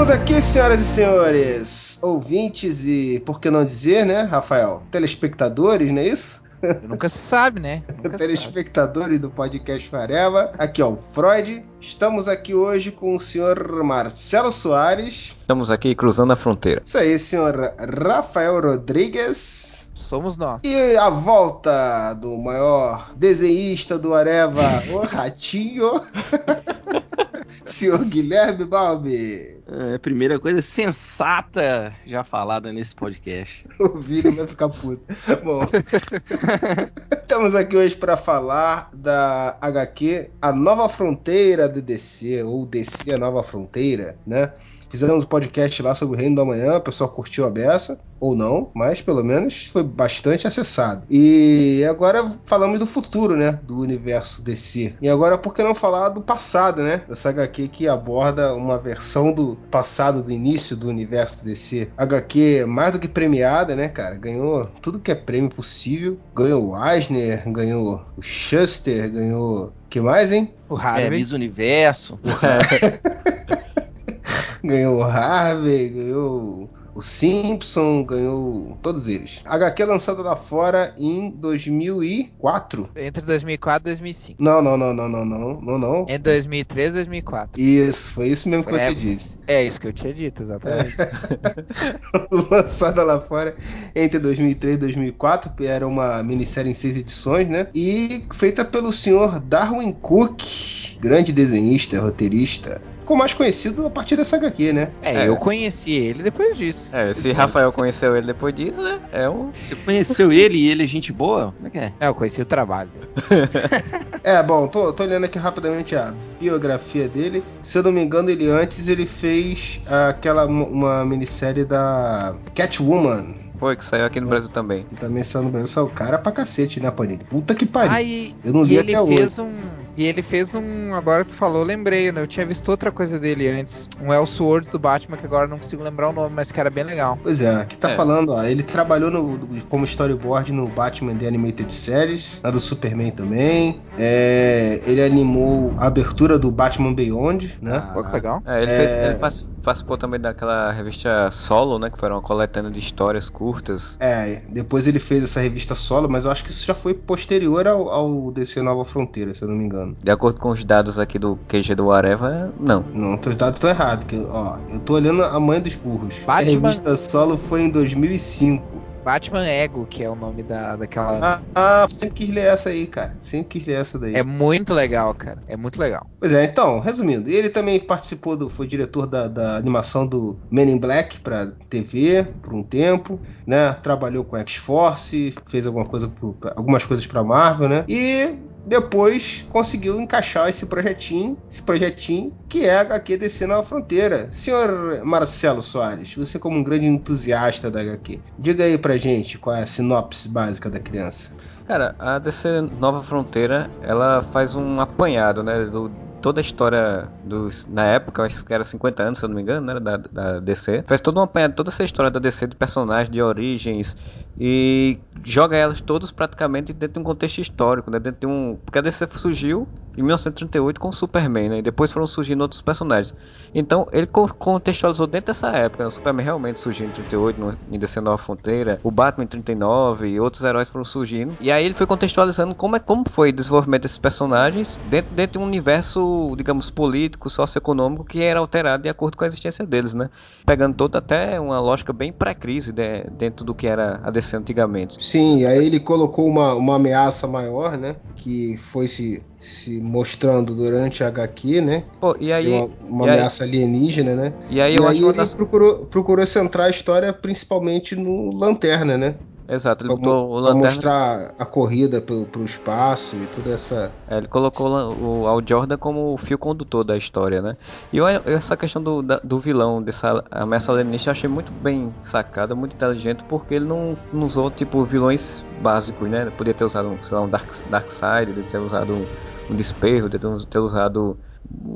Estamos aqui, senhoras e senhores, ouvintes e, por que não dizer, né, Rafael? Telespectadores, não é isso? Nunca se sabe, né? Nunca Telespectadores do podcast Fareva. Aqui, ó, o Freud. Estamos aqui hoje com o senhor Marcelo Soares. Estamos aqui cruzando a fronteira. Isso aí, senhor Rafael Rodrigues. Somos nós. E a volta do maior desenhista do Areva, o Ratinho. senhor Guilherme Balbi. É, primeira coisa sensata já falada nesse podcast. O Vini vai ficar puto. Bom, estamos aqui hoje para falar da HQ A Nova Fronteira do DC, ou DC A Nova Fronteira, né? Fizemos um podcast lá sobre o Reino da Manhã, o pessoal curtiu a beça, ou não, mas pelo menos foi bastante acessado. E agora falamos do futuro, né? Do universo DC. E agora, por que não falar do passado, né? Dessa HQ que aborda uma versão do passado, do início do universo DC. HQ mais do que premiada, né, cara? Ganhou tudo que é prêmio possível. Ganhou o Eisner, ganhou o Shuster, ganhou. que mais, hein? O É, Harvey. Miss Universo. ganhou o Harvey, ganhou o Simpson, ganhou todos eles. HQ lançada lá fora em 2004. Entre 2004 e 2005. Não, não, não, não, não, não, não, não. Entre 2003 e 2004. Isso, foi isso mesmo que É. você disse. É isso que eu tinha dito, exatamente. lançada lá fora entre 2003 e 2004, era uma minissérie em seis edições, né? E feita pelo senhor Darwin Cook, grande desenhista, roteirista. Ficou mais conhecido a partir dessa HQ, né? É, É. eu conheci ele depois disso. É, se Rafael conheceu ele depois disso, né? É um. Você conheceu ele e ele é gente boa? Como é que é? É, eu conheci o trabalho dele. É, bom, tô, tô olhando aqui rapidamente a biografia dele. Se eu não me engano, ele antes ele fez aquela uma minissérie da Catwoman. Foi que saiu aqui no Brasil também. Que também saiu no Brasil. Saiu cara pra cacete, né, Panini? Puta que pariu. Ah, e, Eu não e li ele até hoje. fez um. E ele fez um. Agora tu falou, lembrei, né? Eu tinha visto outra coisa dele antes. Um Elseworld do Batman, que agora eu não consigo lembrar o nome, mas que era bem legal. Pois é, aqui tá É. falando, ó, ele trabalhou no- como storyboard no Batman The Animated Series, na do Superman também. É, ele animou a abertura do Batman Beyond, né? Pô, que legal. É, ele, É. fez- ele partic- participou também daquela revista Solo, né? Que foi uma coletânea de histórias curtas. É, depois ele fez essa revista solo, mas eu acho que isso já foi posterior ao, ao DC Nova Fronteira, se eu não me engano. De acordo com os dados aqui do QG do Areva, não. Não, teus dados estão errados, ó, eu tô olhando a mãe dos burros. A Batman- revista solo foi em 2005. Batman Ego, que é o nome da, daquela. Ah, ah, sempre quis ler essa aí, cara. Sempre quis ler essa daí. É muito legal, cara. É muito legal. Pois é, então, resumindo, ele também participou do. foi diretor da, da animação do Men in Black pra TV por um tempo, né? Trabalhou com X-Force, fez alguma coisa pro- pra- algumas coisas pra Marvel, né? E depois conseguiu encaixar esse projetinho, esse projetinho que é a HQ DC Nova Fronteira. Senhor Marcelo Soares, você como um grande entusiasta da HQ, diga aí pra gente qual é a sinopse básica da criança. Cara, a DC Nova Fronteira, ela faz um apanhado, né? Do, toda a história dos. Na época, acho que era 50 anos, se eu não me engano, né? Da, da DC. Faz todo um apanhado, toda essa história da DC de personagens, de origens. E joga elas todos praticamente dentro de um contexto histórico, né? Dentro de um. Porque a DC surgiu em 1938 com o Superman, né? E depois foram surgindo outros personagens. Então ele co- contextualizou dentro dessa época. Né? O Superman realmente surgiu em 38, no, em DC Nova Fronteira. O Batman em 39 e outros heróis foram surgindo. E aí ele foi contextualizando como, é, como foi o desenvolvimento desses personagens dentro, dentro de um universo, digamos, político, socioeconômico que era alterado de acordo com a existência deles, né? Pegando toda até uma lógica bem pré-crise de- dentro do que era a DC antigamente. Sim, aí ele colocou uma, uma ameaça maior, né? Que foi se, se mostrando durante a HQ, né? Pô, e aí, Uma, uma e aí- ameaça alienígena, né? e aí E aí ele das... procurou, procurou centrar a história principalmente no Lanterna, né? Exato, ele Pra, botou o pra Lanterna mostrar a corrida pelo, pro espaço e toda essa. É, ele colocou o o Al Jordan como o fio condutor da história, né? E eu, essa questão do, da- do vilão, dessa ameaça alienígena, eu achei muito bem sacada, muito inteligente, porque ele não, não usou, tipo, vilões básicos, né? Ele podia ter usado, sei lá, um Dark, Darkseid, ter usado um, um Desperro, ter, ter usado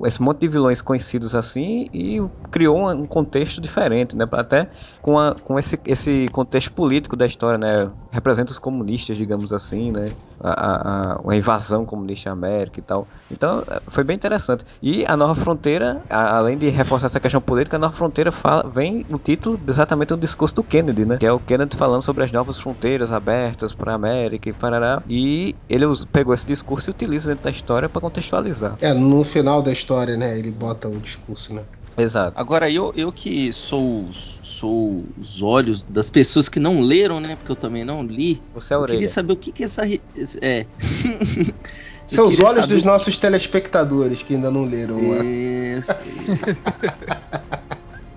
esse monte de vilões conhecidos assim e criou um, contexto diferente, né? Até com, a, com esse, esse contexto político da história, né? representa os comunistas, digamos assim, né? A, a, a, invasão comunista à América e tal. Então, é, foi bem interessante. E a Nova Fronteira, a, além de reforçar essa questão política, a Nova Fronteira fala, vem o título exatamente do discurso do Kennedy, né? Que é o Kennedy falando sobre as novas fronteiras abertas para a América e parará. E ele pegou esse discurso e utiliza dentro da história para contextualizar. É, no final da história, né? Ele bota o discurso, né? Exato. Agora, eu, eu que sou, sou os olhos das pessoas que não leram, né? Porque eu também não li. Você é a orelha. Eu queria saber o que, que essa. É. São os olhos dos nossos telespectadores que ainda não leram. Isso.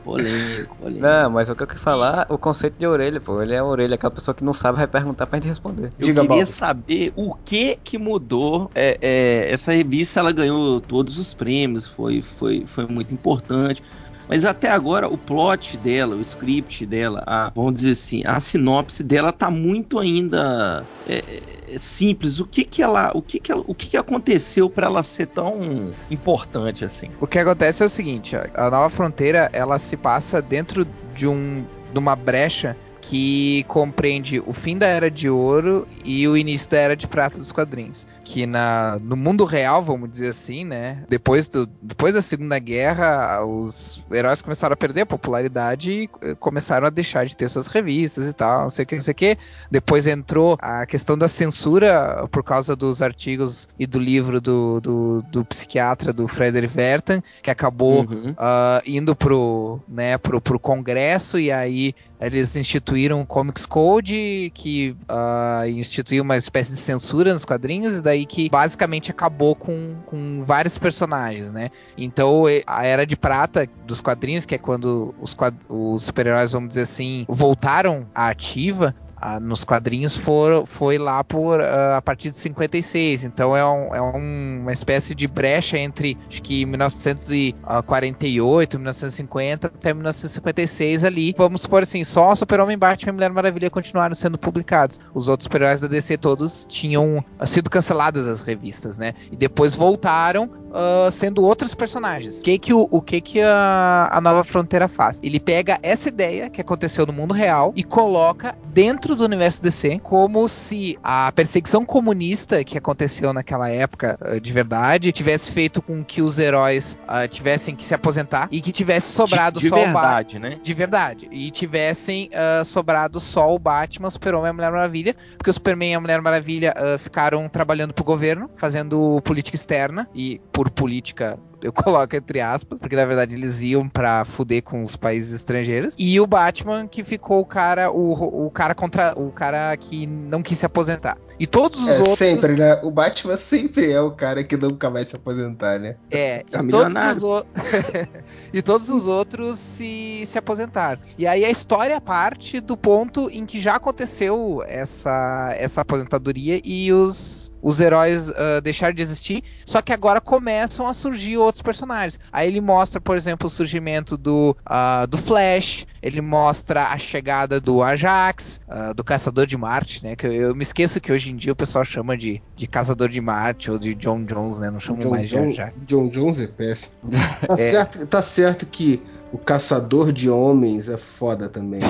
polêmico, polêmico. Não, mas o que eu quero falar, o conceito de orelha, pô. Ele é a orelha, aquela pessoa que não sabe vai perguntar pra gente responder. Eu Diga, queria saber o que que mudou. É, é, essa revista ela ganhou todos os prêmios, foi, foi, foi muito importante. Mas até agora o plot dela, o script dela, a, vamos dizer assim, a sinopse dela tá muito ainda é simples. O que que ela, o que que, o que, que aconteceu para ela ser tão importante assim? O que acontece é o seguinte, a Nova Fronteira, ela se passa dentro de um de uma brecha que compreende o fim da Era de Ouro e o início da Era de Prata dos quadrinhos. Que na, no mundo real, vamos dizer assim, né? Depois, do, depois da Segunda Guerra, os heróis começaram a perder a popularidade e eh, começaram a deixar de ter suas revistas e tal, não sei o que, não sei o que. Depois entrou a questão da censura por causa dos artigos e do livro do, do, do psiquiatra do Frederick Vertan, que acabou uhum. uh, indo pro, né, pro, pro Congresso e aí eles instituíram o Comics Code, que uh, instituiu uma espécie de censura nos quadrinhos, e daí que basicamente acabou com, com vários personagens, né? Então a Era de Prata dos quadrinhos, que é quando os, os super-heróis, vamos dizer assim, voltaram à ativa, ah, nos quadrinhos for, foi lá por uh, a partir de 56. Então é, um, é um, uma espécie de brecha entre acho que 1948, 1950 até 1956 ali. Vamos supor assim, só Super-Homem, Batman e Mulher Maravilha continuaram sendo publicados. Os outros super-heróis da DC todos tinham sido canceladas as revistas, né? E depois voltaram uh, sendo outros personagens. O que que, o, o que, que a, a Nova Fronteira faz? Ele pega essa ideia que aconteceu no mundo real e coloca dentro do universo DC como se a perseguição comunista que aconteceu naquela época uh, de verdade tivesse feito com que os heróis uh, tivessem que se aposentar e que tivesse sobrado de, de só verdade, o né? De verdade. E tivessem sobrado só o Batman, o Super-Homem e a Mulher Maravilha, porque o Superman e a Mulher Maravilha ficaram trabalhando pro governo, fazendo política externa e por política eu coloco entre aspas, porque na verdade eles iam pra fuder com os países estrangeiros. E o Batman que ficou o cara, o, o cara contra. O cara que não quis se aposentar. E todos os é, outros. Sempre, né? O Batman sempre é o cara que nunca vai se aposentar, né? É, tá e, todos os o... e todos os outros se, se aposentaram. E aí a história parte do ponto em que já aconteceu essa, essa aposentadoria e os, os heróis uh, deixaram de existir, só que agora começam a surgir outros personagens. Aí ele mostra, por exemplo, o surgimento do, uh, do Flash, ele mostra a chegada do Ajax, uh, do Caçador de Marte, né? Que eu, eu, me esqueço que hoje em dia o pessoal chama de, de Caçador de Marte ou de John Jones, né? Não chamam John, mais de Ajax. John Jones é péssimo. Tá, é. Certo, tá certo que o caçador de homens é foda também.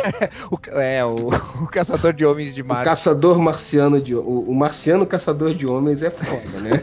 o, é, o, o, caçador de homens de Marte. O caçador marciano de. O, o marciano caçador de homens é foda, né?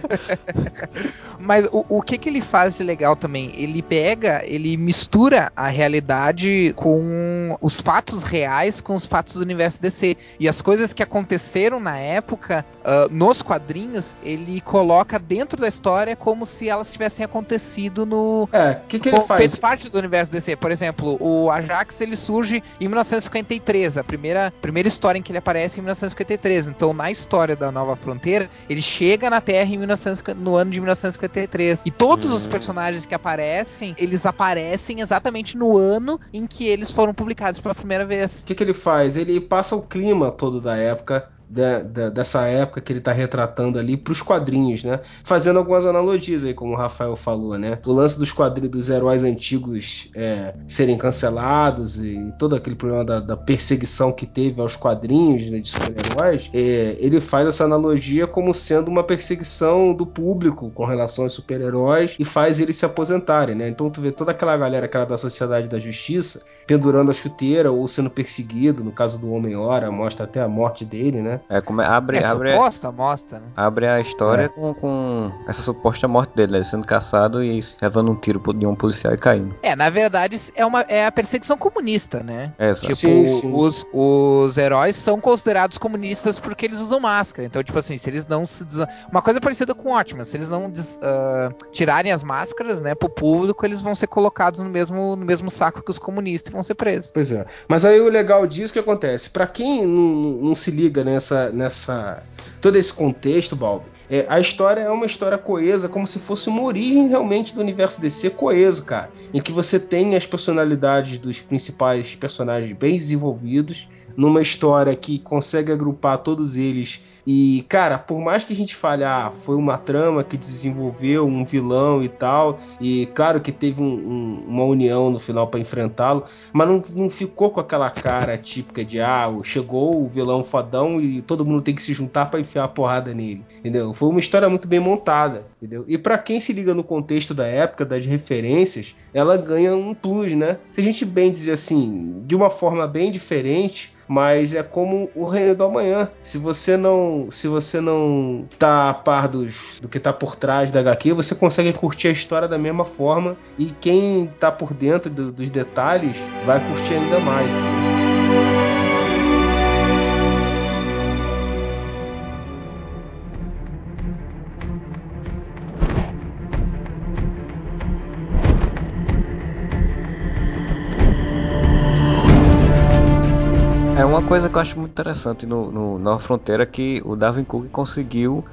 Mas o, o que, que ele faz de legal também? Ele pega, ele mistura a realidade com os fatos reais com os fatos do universo DC. E as coisas que aconteceram na época, uh, nos quadrinhos, ele coloca dentro da história como se elas tivessem acontecido no. É, o que, que ele faz? Fez parte do universo DC. Por exemplo, o Ajax ele surge em 1953, a primeira, primeira história em que ele aparece é em 1953. Então, na história da Nova Fronteira, ele chega na Terra em 1950, no ano de 1953. E todos os personagens que aparecem, eles aparecem exatamente no ano em que eles foram publicados pela primeira vez. O que, que ele faz? Ele passa o clima todo da época da, da, dessa época que ele está retratando ali para os quadrinhos, né? Fazendo algumas analogias aí, como o Rafael falou, né? O lance dos quadrinhos dos heróis antigos é, serem cancelados e todo aquele problema da, da perseguição que teve aos quadrinhos né, de super-heróis, é, ele faz essa analogia como sendo uma perseguição do público com relação aos super-heróis e faz eles se aposentarem, né? Então tu vê toda aquela galera que era da Sociedade da Justiça pendurando a chuteira ou sendo perseguido, no caso do Homem-Hora, mostra até a morte dele, né? É, como é, abre, É abre, suposta, mostra, né? abre a história É. com, com essa suposta morte dele, né? sendo caçado e levando um tiro de um policial e caindo. É, na verdade, é, uma, é a perseguição comunista, né? É, exato. Tipo, Sim, sim. Os, os heróis são considerados comunistas porque eles usam máscara. Então, tipo assim, se eles não se. des- Uma coisa parecida com o Watchmen, se eles não des- ah, tirarem as máscaras, né, pro público, eles vão ser colocados no mesmo, no mesmo saco que os comunistas e vão ser presos. Pois é. Mas aí o legal disso que acontece, Pra quem não, não se liga nessa, nessa todo esse contexto, Balbi, é, a história é uma história coesa, como se fosse uma origem realmente do universo DC coeso, cara, em que você tem as personalidades dos principais personagens bem desenvolvidos, numa história que consegue agrupar todos eles e, cara, por mais que a gente fale, ah, foi uma trama que desenvolveu um vilão e tal, e claro que teve um- um- uma união no final pra enfrentá-lo, mas não, não ficou com aquela cara típica de, ah, chegou o vilão fodão e todo mundo tem que se juntar pra enfiar a porrada nele, entendeu? Foi uma história muito bem montada, entendeu? E pra quem se liga no contexto da época, das referências, ela ganha um plus, né? Se a gente bem dizer assim, de uma forma bem diferente, mas é como o reino do amanhã. Se você não, se você não tá a par dos, do que tá por trás da HQ, você consegue curtir a história da mesma forma e quem tá por dentro do- dos detalhes vai curtir ainda mais. tá? Coisa que eu acho muito interessante no, no Fronteira que o Darwin Cook conseguiu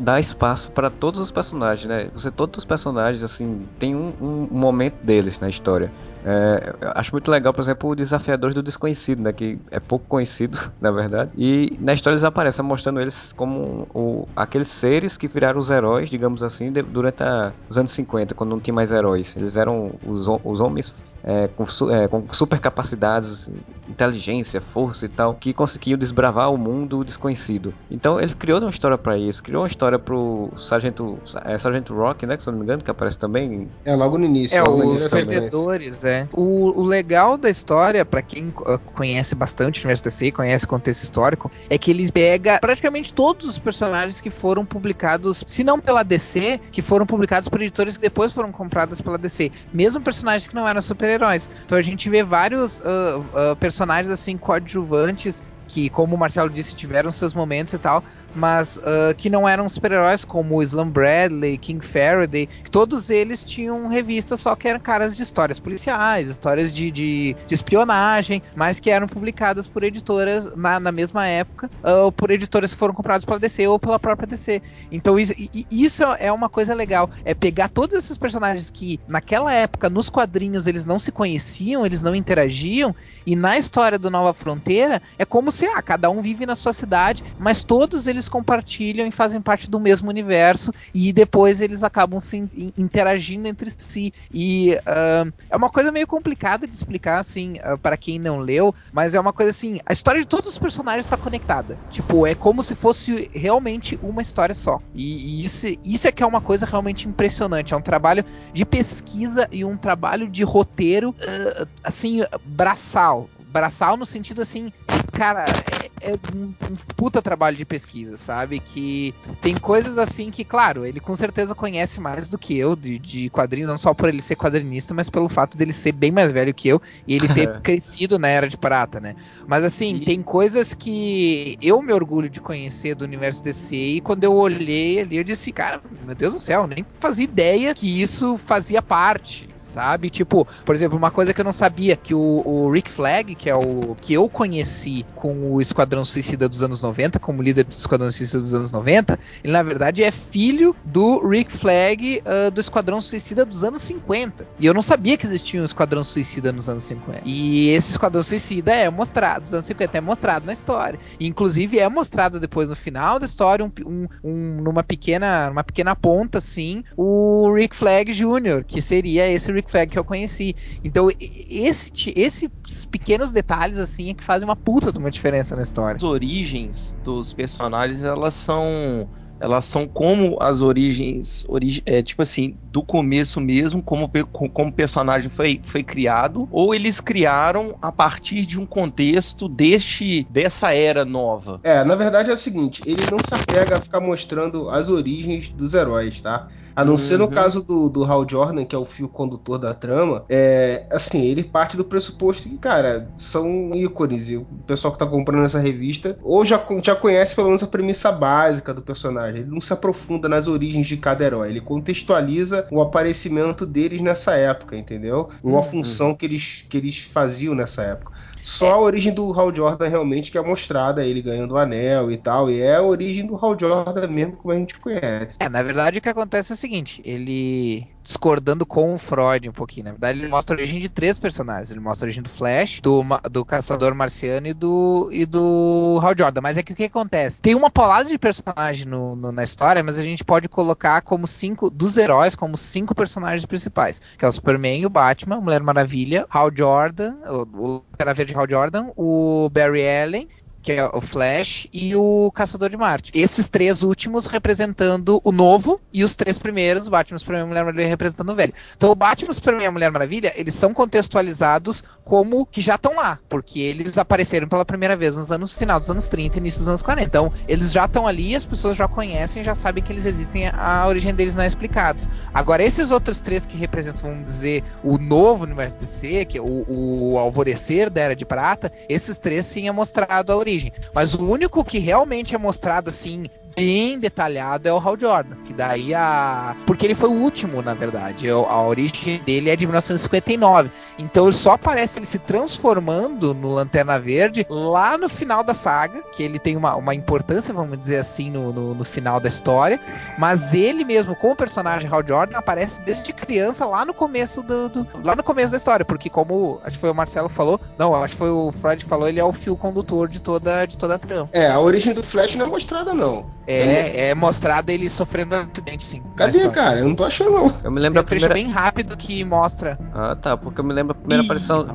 dar espaço para todos os personagens, né? Você todos os personagens assim tem um, um momento deles na história. É, acho muito legal, por exemplo, o Desafiadores do Desconhecido, né? Que é pouco conhecido, na verdade. E na história eles aparecem mostrando eles como o, aqueles seres que viraram os heróis, digamos assim, de- durante a- os anos 50, quando não tinha mais heróis. Eles eram os, os homens é, com, su- é, com super capacidades, inteligência, força e tal, que conseguiam desbravar o mundo desconhecido. Então ele criou uma história para isso, criou uma história pro Sargento, é, Sargento Rock, né, que se eu não me engano, que aparece também. É logo no início. É, os perdedores, é. O, o legal da história, pra quem uh, conhece bastante o universo DC, conhece o contexto histórico, é que eles pega praticamente todos os personagens que foram publicados, se não pela DC, que foram publicados por editores que depois foram compradas pela DC. Mesmo personagens que não eram super-heróis. Então a gente vê vários uh, uh, personagens assim coadjuvantes que, como o Marcelo disse, tiveram seus momentos e tal, mas uh, que não eram super-heróis, como Slam Bradley, King Faraday, todos eles tinham revistas só que eram caras de histórias policiais, histórias de, de, de espionagem, mas que eram publicadas por editoras na, na mesma época, uh, por editoras que foram compradas pela DC ou pela própria DC. Então isso, isso é uma coisa legal, é pegar todos esses personagens que naquela época, nos quadrinhos, eles não se conheciam, eles não interagiam, e na história do Nova Fronteira, é como se ah, cada um vive na sua cidade, mas todos eles compartilham e fazem parte do mesmo universo, e depois eles acabam se in- interagindo entre si. E ah, é uma coisa meio complicada de explicar, assim, ah, para quem não leu, mas é uma coisa assim: a história de todos os personagens está conectada. Tipo, é como se fosse realmente uma história só. E, e isso, isso é que é uma coisa realmente impressionante. É um trabalho de pesquisa e um trabalho de roteiro, ah, assim, braçal. Braçal no sentido assim, cara, é, é um, um puta trabalho de pesquisa, sabe? Que tem coisas assim que, claro, ele com certeza conhece mais do que eu de, de quadrinhos, não só por ele ser quadrinista, mas pelo fato dele ser bem mais velho que eu e ele ter crescido na Era de Prata, né? Mas assim, E- tem coisas que eu me orgulho de conhecer do universo DC e quando eu olhei ali, eu disse, cara, meu Deus do céu, nem fazia ideia que isso fazia parte. Sabe? Tipo, por exemplo, uma coisa que eu não sabia, que o, o Rick Flag, que é o que eu conheci com o Esquadrão Suicida dos anos 90, como líder do Esquadrão Suicida dos anos 90, ele na verdade é filho do Rick Flag uh, do Esquadrão Suicida dos anos 50. E eu não sabia que existia um Esquadrão Suicida nos anos 50. E esse Esquadrão Suicida é mostrado, dos anos 50, é mostrado na história. E, inclusive é mostrado depois no final da história, um, um, um, numa pequena numa pequena ponta, assim, o Rick Flag Jr., que seria esse Rick Flag que eu conheci. Então, esse, esses pequenos detalhes, assim, é que fazem uma puta de uma diferença na história. As origens dos personagens, elas são elas são como as origens, origi é, tipo assim, do começo mesmo, como, como o personagem foi, foi criado, ou eles criaram a partir de um contexto deste dessa era nova? É, na verdade é o seguinte, ele não se apega a ficar mostrando as origens dos heróis, tá? A não uhum. ser no uhum. caso do, do Hal Jordan, que é o fio condutor da trama, é, assim, ele parte do pressuposto que, cara, são ícones, e o pessoal que tá comprando essa revista ou já, já conhece pelo menos a premissa básica do personagem personagem. Ele não se aprofunda nas origens de cada herói. Ele contextualiza o aparecimento deles nessa época, entendeu? Ou a uhum. função que eles, que eles faziam nessa época. Só é. a origem do Hal Jordan realmente que é mostrada, ele ganhando o anel e tal. E é a origem do Hal Jordan mesmo, como a gente conhece. É, na verdade o que acontece é o seguinte: ele discordando com o Freud um pouquinho. Na verdade, ele mostra a origem de três personagens. Ele mostra a origem do Flash, do, do Caçador Marciano e do, e do Hal Jordan. Mas é que o que acontece? Tem uma paulada de personagem no, no, na história, mas a gente pode colocar como cinco, dos heróis, como cinco personagens principais. Que é o Superman, o Batman, Mulher Maravilha, Hal Jordan, o, o Era Verde Hal Jordan, o Barry Allen que é o Flash, e o Caçador de Marte. Esses três últimos representando o novo e os três primeiros, Batman, Superman e Mulher Maravilha, representando o velho. Então o Batman, Superman e a Mulher Maravilha, eles são contextualizados como que já estão lá, porque eles apareceram pela primeira vez nos anos final dos anos 30 e início dos anos 40. Então eles já estão ali, as pessoas já conhecem, já sabem que eles existem, a origem deles não é explicada. Agora esses outros três que representam, vamos dizer, o novo universo DC, que é o, o alvorecer da Era de Prata, esses três sim é mostrado a origem origem. Mas o único que realmente é mostrado assim bem detalhado é o Hal Jordan, que daí a porque ele foi o último, na verdade. A origem dele é de 1959. Então só aparece ele se transformando no Lanterna Verde lá no final da saga, que ele tem uma, uma importância, vamos dizer assim, no, no, no final da história. Mas ele mesmo, como personagem Hal Jordan, aparece desde criança lá no começo do, do lá no começo da história, porque como acho que foi o Marcelo falou, não, acho que foi o Freud falou, ele é o fio condutor de toda de toda a trama. É, a origem do Flash não é mostrada não. É, é mostrado ele sofrendo um acidente, sim. Cadê, cara? Eu não tô achando, não. Eu me lembro Tem um primeira... bem rápido que mostra. Ah, tá. Porque eu me lembro a primeira Ih, aparição.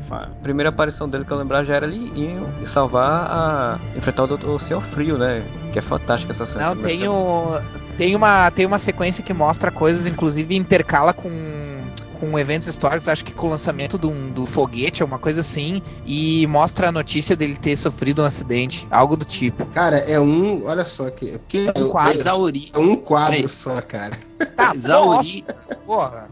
Primeira aparição dele que eu lembrar já era ali e salvar a. enfrentar o, o Senhor Frio, né? Que é fantástica essa cena. Não, tem, o... tem, uma, tem uma sequência que mostra coisas, inclusive intercala com com eventos históricos, acho que com o lançamento do, do foguete, uma coisa assim, e mostra a notícia dele ter sofrido um acidente, algo do tipo. Cara, é um. Olha só que. É porque um quadro, é, é um quadro só, cara. Tá, mas, a ori...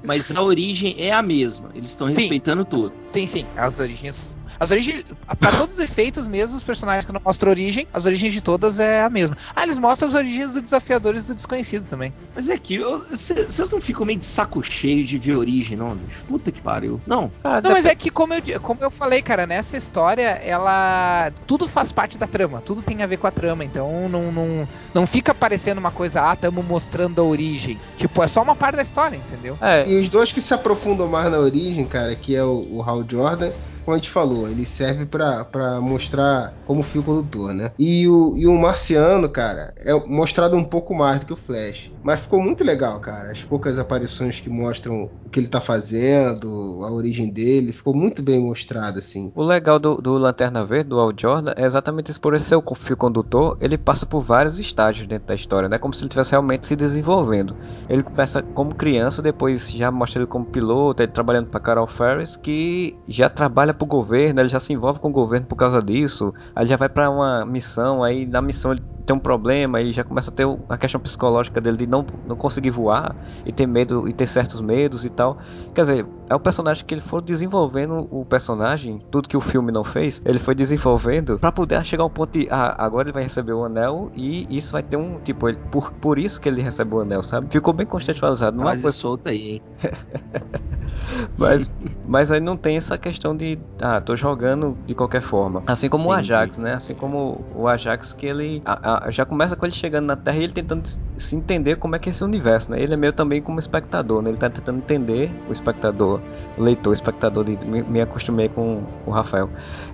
mas a origem é a mesma. Eles estão respeitando tudo. Sim, sim. As origens as origens, para todos os efeitos mesmo, os personagens que não mostram origem, as origens de todas é a mesma. Ah, eles mostram as origens dos desafiadores do desconhecido também. Mas é que vocês não ficam meio de saco cheio de ver origem, não, bicho? Puta que pariu. Não. Ah, não, mas é que como eu, como eu falei, cara, nessa história, ela. Tudo faz parte da trama, tudo tem a ver com a trama, então não, não, não fica parecendo uma coisa, ah, estamos mostrando a origem. Tipo, é só uma parte da história, entendeu? É. E os dois que se aprofundam mais na origem, cara, que é o, o Hal Jordan como a gente falou, ele serve para mostrar como fio condutor, né? E o, e o Marciano, cara, é mostrado um pouco mais do que o Flash. Mas ficou muito legal, cara. As poucas aparições que mostram o que ele tá fazendo, a origem dele, ficou muito bem mostrado, assim. O legal do, do Lanterna Verde, do Al Jordan, é exatamente isso. Por ser o fio condutor, ele passa por vários estágios dentro da história, né? Como se ele estivesse realmente se desenvolvendo. Ele começa como criança, depois já mostra ele como piloto, ele trabalhando para Carol Ferris, que já trabalha trabalha pro governo, ele já se envolve com o governo por causa disso. Aí já vai para uma missão, aí na missão ele tem um problema e já começa a ter a questão psicológica dele de não, não conseguir voar e ter medo e ter certos medos e tal. Quer dizer, é o personagem que ele foi desenvolvendo o personagem, tudo que o filme não fez, ele foi desenvolvendo para poder chegar ao ponto de ah, agora ele vai receber o anel e isso vai ter um tipo, ele, por, por isso que ele recebeu o anel, sabe? Ficou bem contextualizado, não é coisa solta aí, hein? mas, mas aí não tem essa questão de, ah, tô jogando de qualquer forma. Assim como Entendi. o Ajax, né? Assim como o Ajax que ele a, a, já começa com ele chegando na Terra e ele tentando se entender como é que é esse universo, né? Ele é meio também como espectador, né? Ele tá tentando entender o espectador, o leitor, o espectador, de, me, me acostumei com o Rafael.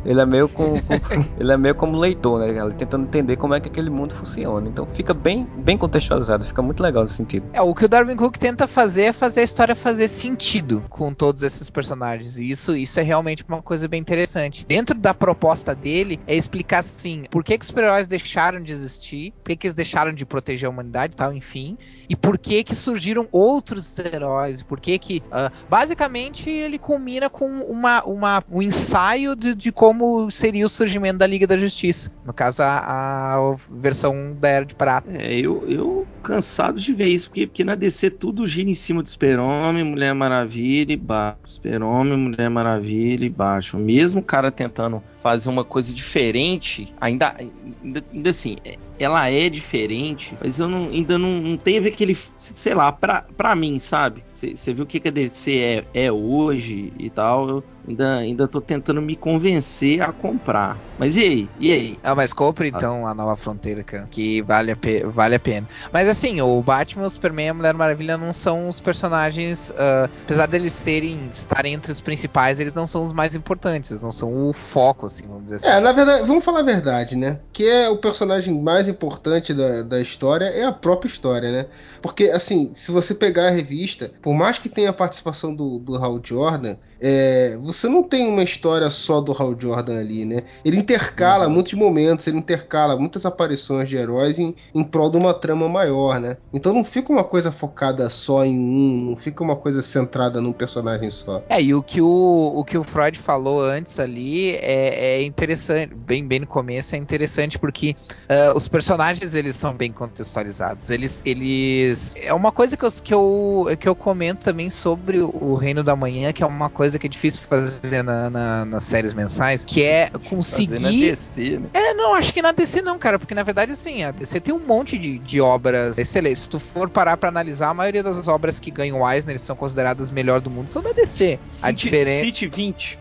Ele é meio com, com ele é meio como leitor, né? Ele tentando entender como é que aquele mundo funciona. Então fica bem, bem contextualizado, fica muito legal nesse sentido. É, o que o Darwin Cook tenta fazer é fazer a história fazer sentido com todos esses personagens. E isso, isso é realmente uma coisa bem interessante. Dentro da proposta dele, é explicar assim, por que, que os super-heróis deixaram de existir, por que, que eles deixaram de proteger a humanidade e tal, enfim. E por que que surgiram outros heróis, por que que... Uh, basicamente, ele culmina com uma, uma, um ensaio de, de como seria o surgimento da Liga da Justiça. No caso, a, a versão da Era de Prata. É, eu, eu cansado de ver isso, porque, porque na DC tudo gira em cima do Super-Homem, Mulher Maravilha e Batman. Super-Homem, Mulher Maravilha e Batman. Mesmo o cara tentando fazer uma coisa diferente, ainda, ainda, ainda assim, é, ela é diferente, mas eu não, ainda não, não teve aquele, sei lá, pra, pra mim, sabe? Você viu o que, que a DC é, é hoje e tal, eu ainda, ainda tô tentando me convencer a comprar. Mas e aí? E aí? Ah, mas compre então a Nova Fronteira, cara, que vale a, vale a pena. Mas assim, o Batman, o Superman e a Mulher Maravilha não são os personagens, uh, apesar deles serem, estarem entre os principais, eles não são os mais importantes, eles não são o foco, assim, vamos dizer assim. É, na verdade, vamos falar a verdade, né? Que é o personagem mais importante da, da história é a própria história, né? Porque, assim, se você pegar a revista, por mais que tenha a participação do, do Hal Jordan, é, você não tem uma história só do Hal Jordan ali, né? Ele intercala uhum. muitos momentos, ele intercala muitas aparições de heróis em, em prol de uma trama maior, né? Então não fica uma coisa focada só em um, não fica uma coisa centrada num personagem só. É, e o que o, o, que o Freud falou antes ali é, é interessante, bem, bem no começo, é interessante porque uh, os personagens eles são bem contextualizados. Eles, eles. É uma coisa que eu, que eu, que eu comento também sobre o Reino da Manhã, que é uma coisa que é difícil fazer na, na, nas séries mensais, que é conseguir. Fazer na DC, né? É, não, acho que na DC não, cara, porque na verdade, assim, a DC tem um monte de, de obras excelentes. Se tu for parar pra analisar, a maioria das obras que ganham o Eisner são consideradas melhor do mundo são da DC. City, a diferença. City 20.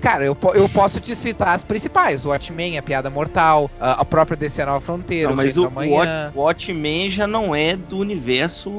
Cara, eu, eu posso te citar as principais: o Watchmen, a Piada Mortal, a, a própria DC Nova Fronteira, não, mas o, o Watchmen já não é do universo.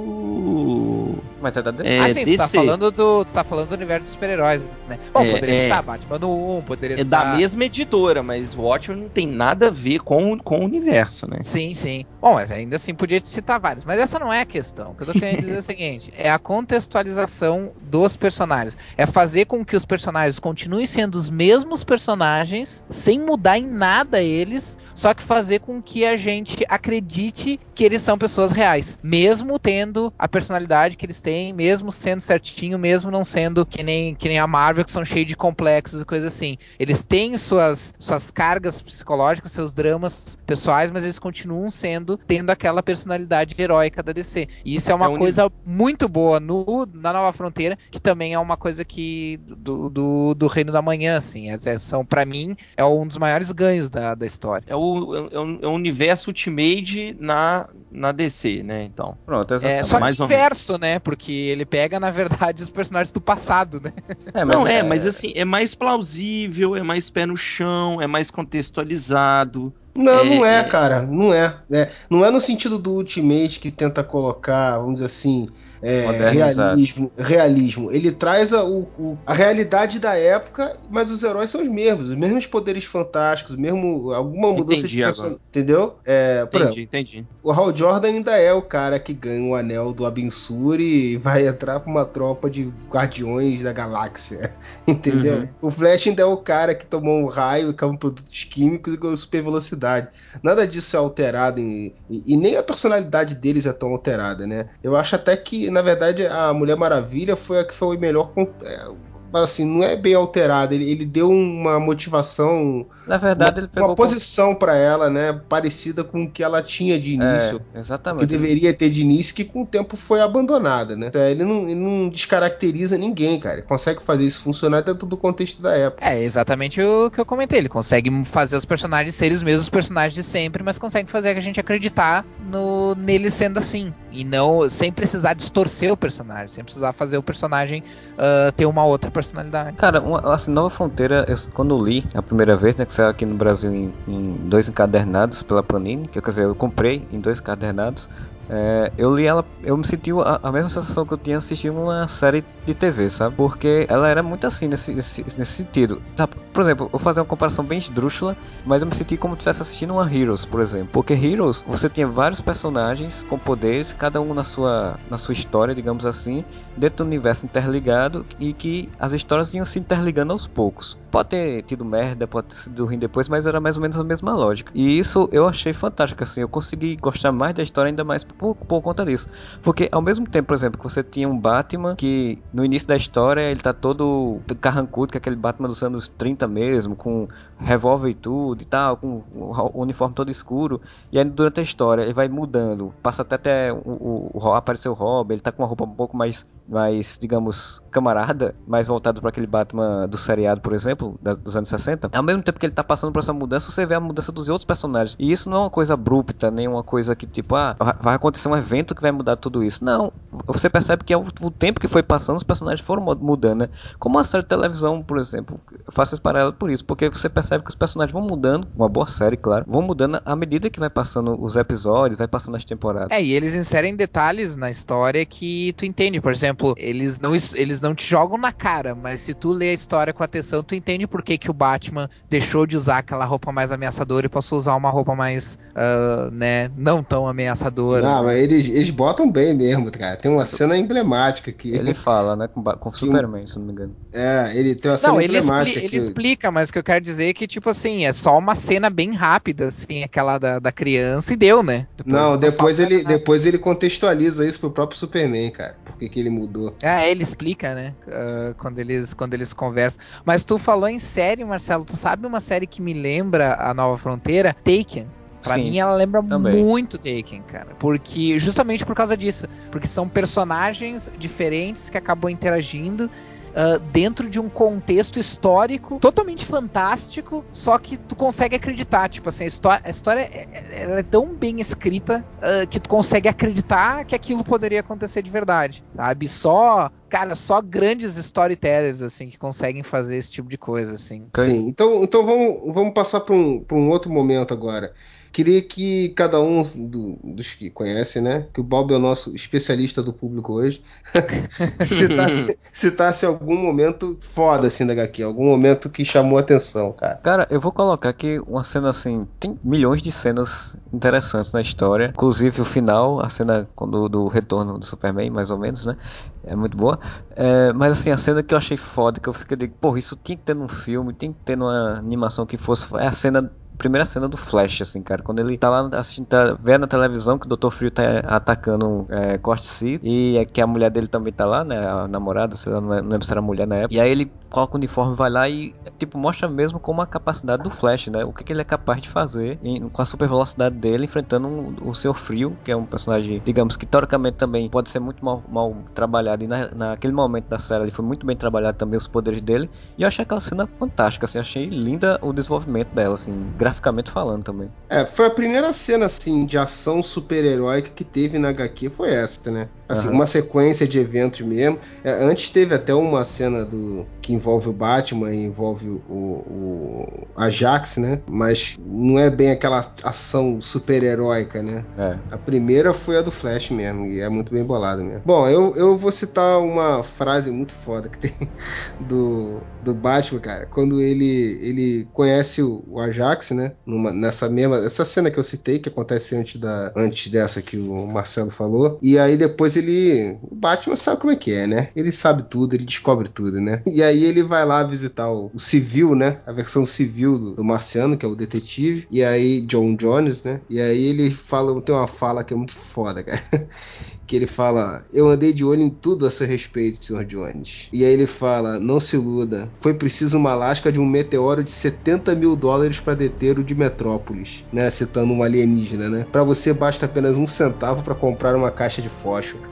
Mas é da DC. É, ah, sim, DC. Tu, tá falando do, tu tá falando do universo dos super-heróis, né? Bom, é, poderia é, estar Batman no 1, poderia é estar. É da mesma editora, mas o Watchmen não tem nada a ver com, com o universo, né? Sim, sim. Bom, mas ainda assim podia te citar vários. Mas essa não é a questão. O que eu tô querendo dizer é o seguinte: é a contextualização dos personagens. É fazer com que os personagens continuem continuem sendo os mesmos personagens, sem mudar em nada eles, só que fazer com que a gente acredite que eles são pessoas reais, mesmo tendo a personalidade que eles têm, mesmo sendo certinho, mesmo não sendo que nem, que nem a Marvel, que são cheios de complexos e coisas assim. Eles têm suas, suas cargas psicológicas, seus dramas pessoais, mas eles continuam sendo, tendo aquela personalidade heróica da DC. E isso é uma é coisa muito boa no, na Nova Fronteira, que também é uma coisa que do, do, do Reino da Manhã, assim. É, é são, para mim, é um dos maiores ganhos da, da história. É o, é, o, é o universo Ultimate na, na DC, né? Então. Pronto, exatamente. É, só mais inverso, né? Porque ele pega, na verdade, os personagens do passado, né? É, mas Não, é, é, mas assim, é mais plausível, é mais pé no chão, é mais contextualizado. Não, é, não é, é, cara. Não é. é. Não é no sentido do Ultimate que tenta colocar, vamos dizer assim, é, realismo, realismo. Ele traz a, o, a realidade da época, mas os heróis são os mesmos, os mesmos poderes fantásticos, mesmo alguma mudança entendi de personagem. Entendeu? É, entendi, exemplo, entendi. O Hal Jordan ainda é o cara que ganha o anel do Abensur e vai entrar com uma tropa de guardiões da galáxia. Entendeu? Uhum. O Flash ainda é o cara que tomou um raio e caiu produtos químicos e ganhou super velocidade. Nada disso é alterado em, e, e nem a personalidade deles é tão alterada, né? Eu acho até que na verdade, a Mulher Maravilha foi a que foi melhor. É, mas assim, não é bem alterada. Ele, ele deu uma motivação. Na verdade, uma, ele pegou. uma posição para ela, né? Parecida com o que ela tinha de início. É, exatamente. Que deveria ter de início, que com o tempo foi abandonada, né? É, ele não, ele não descaracteriza ninguém, cara. Ele consegue fazer isso funcionar dentro do contexto da época. É exatamente o que eu comentei. Ele consegue fazer os personagens serem os mesmos personagens de sempre, mas consegue fazer a gente acreditar no, nele sendo assim. E não sem precisar distorcer o personagem, sem precisar fazer o personagem uh, ter uma outra personalidade. Cara, uma, assim, Nova Fronteira, eu, quando eu li a primeira vez, né, que saiu aqui no Brasil em, em dois encadernados pela Panini, que quer dizer, eu comprei em dois encadernados, é, eu li ela, eu me senti a, a, mesma sensação que eu tinha assistindo uma série de TV, sabe? Porque ela era muito assim nesse, nesse, nesse sentido. Tá, por exemplo, eu vou fazer uma comparação bem esdrúxula, mas eu me senti como se estivesse assistindo uma Heroes, por exemplo. Porque Heroes, você tinha vários personagens com poderes, cada um na sua, na sua história, digamos assim, dentro do universo interligado e que as histórias iam se interligando aos poucos. Pode ter tido merda, pode ter sido ruim depois, mas era mais ou menos a mesma lógica. E isso eu achei fantástico, assim. Eu consegui gostar mais da história, ainda mais por, por conta disso. Porque ao mesmo tempo, por exemplo, que você tinha um Batman que no início da história ele tá todo carrancudo, que é aquele Batman dos anos 30 mesmo, com revólver e tudo e tal, com o uniforme todo escuro. E aí durante a história ele vai mudando, passa até até o, o, o aparecer o Robin, ele tá com uma roupa um pouco mais, mais digamos, camarada, mais voltado para aquele Batman do seriado, por exemplo, da, dos anos 60. Ao mesmo tempo que ele tá passando por essa mudança, você vê a mudança dos outros personagens. E isso não é uma coisa abrupta, nem uma coisa que tipo, ah, vai acontecer acontecer um evento que vai mudar tudo isso. Não, você percebe que é o, o tempo que foi passando, os personagens foram mudando, né? Como a série de televisão, por exemplo, eu faço esse paralelo por isso, porque você percebe que os personagens vão mudando, uma boa série, claro, vão mudando à medida que vai passando os episódios, vai passando as temporadas. É, e eles inserem detalhes na história que tu entende, por exemplo, eles não, eles não te jogam na cara, mas se tu lê a história com atenção, tu entende por que, que o Batman deixou de usar aquela roupa mais ameaçadora e passou a usar uma roupa mais, uh, né, não tão ameaçadora. Mas eles, eles botam bem mesmo, cara. Tem uma cena emblemática que. Ele fala, né? Com, com Superman, se não me engano. É, ele tem uma cena não, emblemática. Ele, expli que... ele explica, mas o que eu quero dizer é que, tipo assim, é só uma cena bem rápida, assim, aquela da, da criança e deu, né? Depois não, depois ele, depois ele contextualiza isso pro próprio Superman, cara. Por que, que ele mudou. É, ele explica, né? Uh, quando, eles, quando eles conversam. Mas tu falou em série, Marcelo, tu sabe uma série que me lembra a Nova Fronteira? Taken. Pra Sim, mim, ela lembra também. muito Taken, cara. Porque, justamente por causa disso. Porque são personagens diferentes que acabam interagindo. Uh, dentro de um contexto histórico totalmente fantástico, só que tu consegue acreditar. Tipo assim, a história, a história é, é, é tão bem escrita uh, que tu consegue acreditar que aquilo poderia acontecer de verdade, sabe? Só cara, só grandes storytellers, assim, que conseguem fazer esse tipo de coisa, assim. Sim, então, então vamos, vamos passar para um, um outro momento agora. Queria que cada um do, dos que conhecem, né? Que o Bob é o nosso especialista do público hoje. citasse, citasse algum momento foda assim da HQ, algum momento que chamou atenção, cara. Cara, eu vou colocar aqui uma cena assim. Tem milhões de cenas interessantes na história. Inclusive o final, a cena quando, do retorno do Superman, mais ou menos, né? É muito boa. É, mas assim, a cena que eu achei foda, que eu fiquei de, porra, isso tinha que ter num filme, tinha que ter numa animação que fosse. É a cena primeira cena do Flash, assim, cara. Quando ele tá lá assistindo, tá vendo na televisão que o Dr. Frio tá atacando é, Corte C e é que a mulher dele também tá lá, né? A namorada, sei lá, não lembro se era mulher na época. E aí ele coloca o uniforme, vai lá e, tipo, mostra mesmo como a capacidade do Flash, né? O que, que ele é capaz de fazer em, com a super velocidade dele, enfrentando um, o seu Frio, que é um personagem, digamos, que teoricamente também pode ser muito mal, mal trabalhado. E na, naquele momento da série ele foi muito bem trabalhado também os poderes dele. E eu achei aquela cena fantástica, assim, achei linda o desenvolvimento dela, assim, graficamente falando também. É, foi a primeira cena, assim, de ação super-heróica que teve na HQ, foi essa, né? Assim, uhum. uma sequência de eventos mesmo. É, antes teve até uma cena do que envolve o Batman e envolve o, o Ajax, né? Mas não é bem aquela ação super-heróica, né? É. A primeira foi a do Flash mesmo, e é muito bem bolada mesmo. Bom, eu, eu vou citar uma frase muito foda que tem do, do Batman, cara, quando ele, ele conhece o, o Ajax, né? Numa, nessa mesma. Essa cena que eu citei, que acontece antes, da, antes dessa que o Marcelo falou. E aí depois ele. O Batman sabe como é que é, né? Ele sabe tudo, ele descobre tudo, né? E aí ele vai lá visitar o, o civil, né? A versão civil do, do, Marciano, que é o detetive. E aí, John Jones, né? E aí ele fala, tem uma fala que é muito foda, cara que ele fala: Eu andei de olho em tudo a seu respeito, Sr. Jones. E aí ele fala: Não se iluda, foi preciso uma lasca de um meteoro de 70 mil dólares para deter o de Metrópolis, né? Citando um alienígena, né? Para você basta apenas um centavo para comprar uma caixa de fósforo.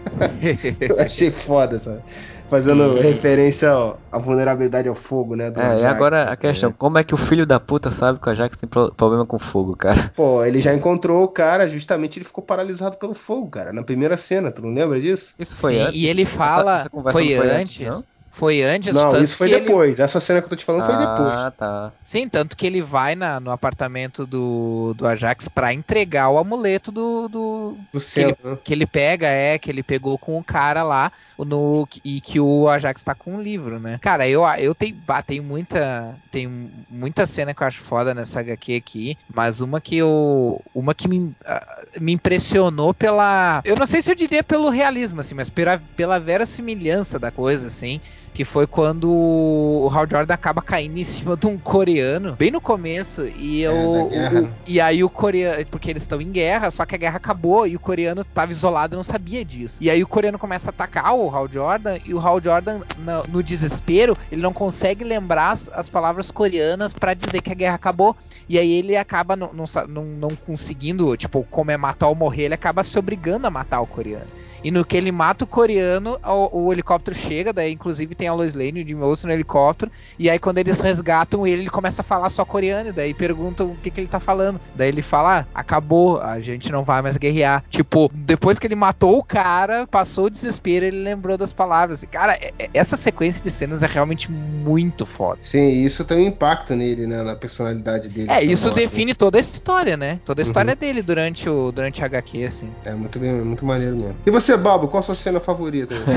Eu achei foda, sabe? Fazendo Sim. referência ó, à vulnerabilidade ao fogo, né? do É, e Ajax, agora né? a questão, como é que o filho da puta sabe que o Ajax tem pro- problema com fogo, cara? Pô, ele já encontrou o cara, justamente ele ficou paralisado pelo fogo, cara, na primeira cena, tu não lembra disso? Isso foi Sim, antes? e ele Essa- fala. essa conversa foi, não antes. não? Foi antes, não, tanto isso foi que ele- depois. Essa cena que eu tô te falando foi depois. Ah, tá. Sim, tanto que ele vai na- no apartamento do, do Ajax pra entregar o amuleto do, do- Do que ele, né? que ele pega, é, que ele pegou com o cara lá no, e que o Ajax tá com um livro, né? Cara, eu, eu tenho, bah, tem muita tem muita cena que eu acho foda nessa HQ aqui, mas uma que eu uma que me, ah, me impressionou pela, eu não sei se eu diria pelo realismo assim, mas pela, pela verossimilhança da coisa assim, que foi quando o Hal Jordan acaba caindo em cima de um coreano, bem no começo, e É, eu, da o- né? e aí o coreano, porque eles estão em guerra, só que a guerra acabou e o coreano tava isolado e não sabia disso. E aí o coreano começa a atacar o Hal Jordan e o Hal Jordan, na- no, desespero, ele não consegue lembrar as, as palavras coreanas pra dizer que a guerra acabou. E aí ele acaba não, não, não- não conseguindo, tipo, como é matar ou morrer, ele acaba se obrigando a matar o coreano. E no que ele mata o coreano, o, o helicóptero chega, daí inclusive tem a Lois Lane e o Jimmy Olsen no helicóptero, e aí quando eles resgatam ele, ele começa a falar só coreano, e daí perguntam o que, que ele tá falando. Daí ele fala, ah, acabou, a gente não vai mais guerrear. Tipo, depois que ele matou o cara, passou o desespero, ele lembrou das palavras. E, cara, é- é- essa sequência de cenas é realmente muito foda. Sim, isso tem um impacto nele, né? Na personalidade dele. É, isso morte, define toda a história, né? Toda a Uhum. história dele durante o durante a HQ, assim. É muito bem, muito maneiro mesmo. E você, Babo, qual a sua cena favorita?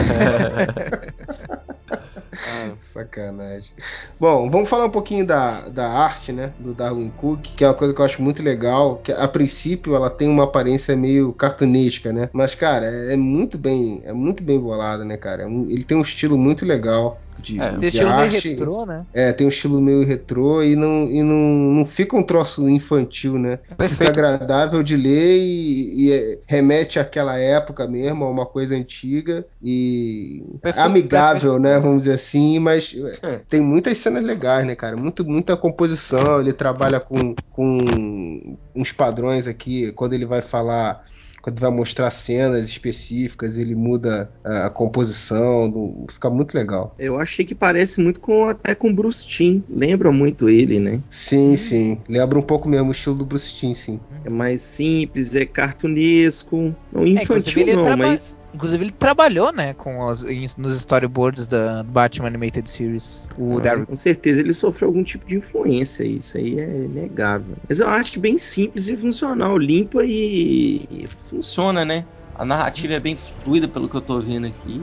Sacanagem. Bom, vamos falar um pouquinho da, da arte, né? Do Darwin Cook, que é uma coisa que eu acho muito legal. Que a princípio ela tem uma aparência meio cartunesca, né? Mas, cara, é, é muito bem, é muito bem bolada, né, cara? É Ele tem um estilo muito legal de, É, de Tem estilo meio arte. retrô, né? É, tem um estilo meio retrô e não, e não, não fica um troço infantil, né? Fica Perfeito. agradável de ler e, e é- remete àquela época mesmo, a uma coisa antiga e Perfeito, amigável, perfeito. né? Vamos dizer assim, mas é, tem muitas cenas legais, né, cara? Muito, muita composição. Ele trabalha com, com uns padrões aqui. Quando ele vai falar. Quando vai mostrar cenas específicas, ele muda a, a composição, do- fica muito legal. Eu achei que parece muito com até com Bruce Timm. Lembra muito ele, né? Sim, sim. Lembra um pouco mesmo o estilo do Bruce Timm, sim. É mais simples, é cartunesco. Não inclusive infantil, ele não, traba- mas. Inclusive, ele trabalhou, né, com os, nos storyboards da Batman Animated Series. O Ah, Darryl. com certeza ele sofreu algum tipo de influência, isso aí é negável. Mas eu acho bem simples e funcional, limpa e, e funciona, né? A narrativa é bem fluida, pelo que eu tô vendo aqui.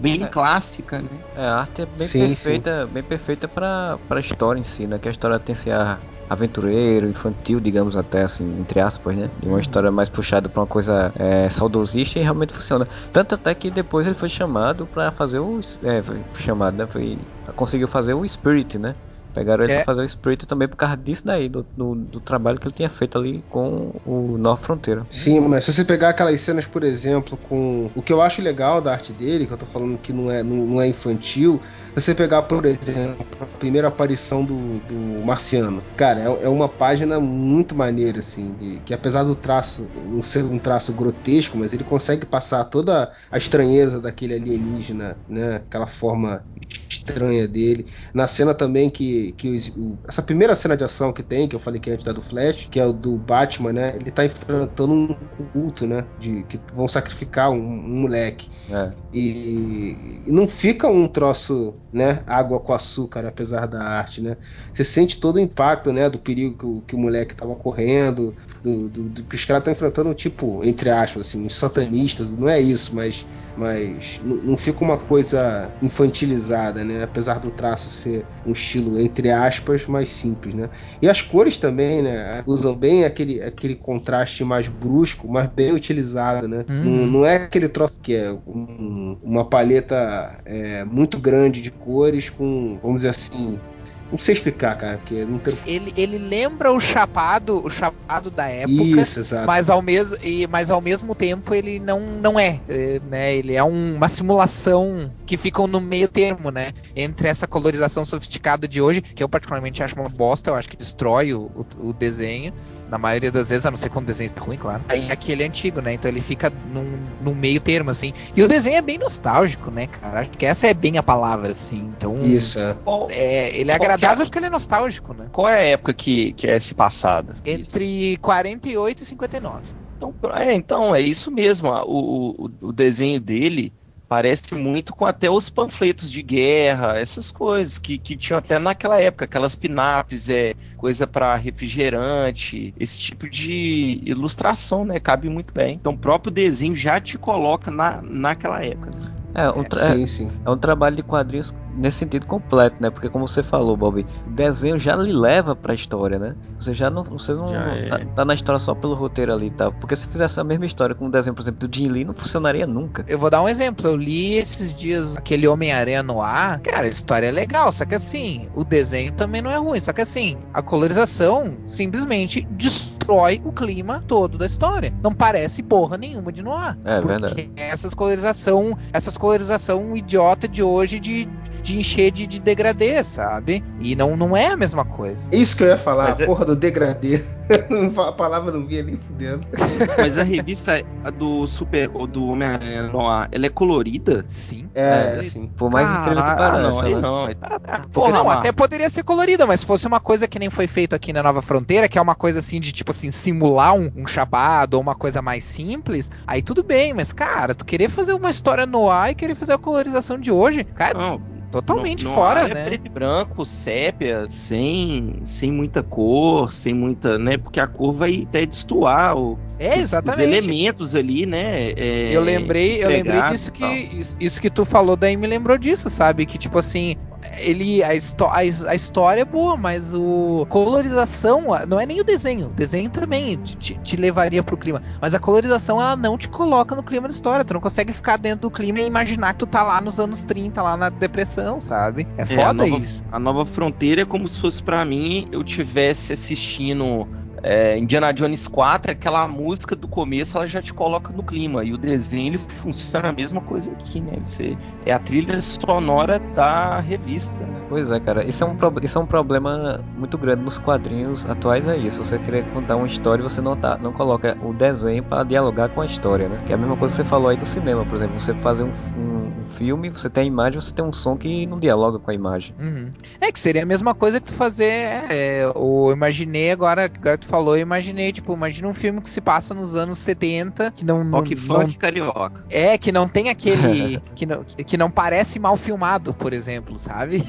Bem É. clássica, né? É, a arte é bem Sim, perfeita, bem perfeita pra, pra história em si, né? Que a história tem esse ar aventureiro, infantil, digamos até assim, entre aspas, né? E uma Uhum. história mais puxada pra uma coisa é, saudosista e realmente funciona. Tanto até que depois ele foi chamado pra fazer o... É, foi chamado, né? Foi, conseguiu fazer o Spirit, né? Pegaram ele É. pra fazer o Spirit também por causa disso daí, do, do, do trabalho que ele tinha feito ali com o Nova Fronteira. Sim, mas se você pegar aquelas cenas, por exemplo, com. O que eu acho legal da arte dele, que eu tô falando que não é, não, não é infantil, se você pegar, por exemplo, a primeira aparição do, do Marciano. Cara, é, é uma página muito maneira, assim. e que apesar do traço não ser um traço grotesco, mas ele consegue passar toda a estranheza daquele alienígena, né? Aquela forma estranha dele. Na cena também que, que os- o- essa primeira cena de ação que tem, que eu falei que é antes da do Flash, que é o do Batman, né? Ele tá enfrentando um culto, né? De que vão sacrificar um, um moleque. É. E, e não fica um troço, né? Água com açúcar, apesar da arte, né? Você sente todo o impacto, né? Do perigo que o, que o moleque tava correndo, do, do- do que os caras estão enfrentando, tipo, entre aspas, assim, os satanistas, não é isso, mas mas não, não fica uma coisa infantilizada, né? Apesar do traço ser um estilo entre aspas mais simples, né? E as cores também, né? Usam bem aquele, aquele contraste mais brusco, mas bem utilizado, né? Uhum. Não, não é aquele troço que é um- uma paleta é, muito grande de cores com, vamos dizer assim, Não sei explicar, cara, porque não tem. Ele, ele lembra o chapado, o chapado da época. Isso, exato. Mas ao, mesmo, e, mas ao mesmo tempo ele não, não é, é, né? Ele é um, uma simulação que ficam no meio termo, né? Entre essa colorização sofisticada de hoje, que eu particularmente acho uma bosta, eu acho que destrói o, o, o desenho. Na maioria das vezes, a não ser quando o desenho está ruim, claro. Aí aquele é antigo, né? Então ele fica num, num meio termo, assim. E o desenho é bem nostálgico, né, cara? Acho que essa é bem a palavra, assim. Então. Isso, é. é ele é agradável porque ele é nostálgico, né? Qual é a época que, que é esse passado? Entre 48 e 59. Então, é, então, é isso mesmo. O, o, o desenho dele parece muito com até os panfletos de guerra, essas coisas que, que tinham até naquela época, aquelas pinapes, é, coisa para refrigerante, esse tipo de ilustração, né? Cabe muito bem. Então o próprio desenho já te coloca na, naquela época. É, um é, sim, é um trabalho de quadrinhos nesse sentido completo, né? Porque como você falou, Bob, o desenho já lhe leva pra história, né? Você já não, você não tá, é. tá, na história só pelo roteiro ali, tá? Porque se fizesse a mesma história com o desenho, por exemplo, do Jim Lee, não funcionaria nunca. Eu vou dar um exemplo. Eu li esses dias aquele Homem-Aranha no ar. Cara, a história é legal, só que assim, o desenho também não é ruim. Só que assim, a colorização simplesmente destrói o clima todo da história. Não parece porra nenhuma de noir. É verdade. Essas colorização, essas colorização idiota de hoje de de encher de, de degradê, sabe? E não, não é a mesma coisa. Isso que eu ia falar, Mas a é- porra do degradê. a palavra não vinha nem fudendo. Mas a revista do Super, do Homem-Aranha ela é colorida? Sim. É, é sim. Por mais incrível que pareça. Não, né? não. Tá, tá. Porra, não, até poderia ser colorida, mas se fosse uma coisa que nem foi feito aqui na Nova Fronteira, que é uma coisa assim de tipo assim, simular um, um chapado ou uma coisa mais simples, aí tudo bem, mas cara, tu querer fazer uma história no ar e querer fazer a colorização de hoje, cara. Não totalmente no, fora, é né? preto e branco, sépia, sem, sem muita cor, sem muita, né? Porque a cor vai até destoar o, é, exatamente. Os, elementos ali, né? É, eu lembrei, eu lembrei disso que isso, isso que tu falou daí me lembrou disso, sabe? Que tipo assim, ele a, a, a, história é boa, mas o colorização não é nem o desenho. O desenho também te, te, levaria pro clima, mas a colorização ela não te coloca no clima da história. Tu não consegue ficar dentro do clima e imaginar que tu tá lá nos anos 30, lá na depressão, sabe? É foda é, a nova, isso. A nova fronteira é como se fosse para mim eu tivesse assistindo é, Indiana Jones 4, aquela música do começo, ela já te coloca no clima. E o desenho ele funciona a mesma coisa aqui, né? Você, é a trilha sonora da revista, né? Pois é, cara. Isso é, um, isso é um problema muito grande nos quadrinhos atuais, é isso. Você querer contar uma história você não, tá, não coloca o desenho para dialogar com a história, né? Que é a mesma coisa que você falou aí do cinema, por exemplo. Você fazer um, um, um filme, você tem a imagem, você tem um som que não dialoga com a imagem. Uhum. É que seria a mesma coisa que tu fazer. É, eu imaginei agora, agora tu falou, eu imaginei, tipo, imagina um filme que se passa nos anos 70, que não. Rock não, funk carioca. É, que não tem aquele. que, não, que não parece mal filmado, por exemplo, sabe?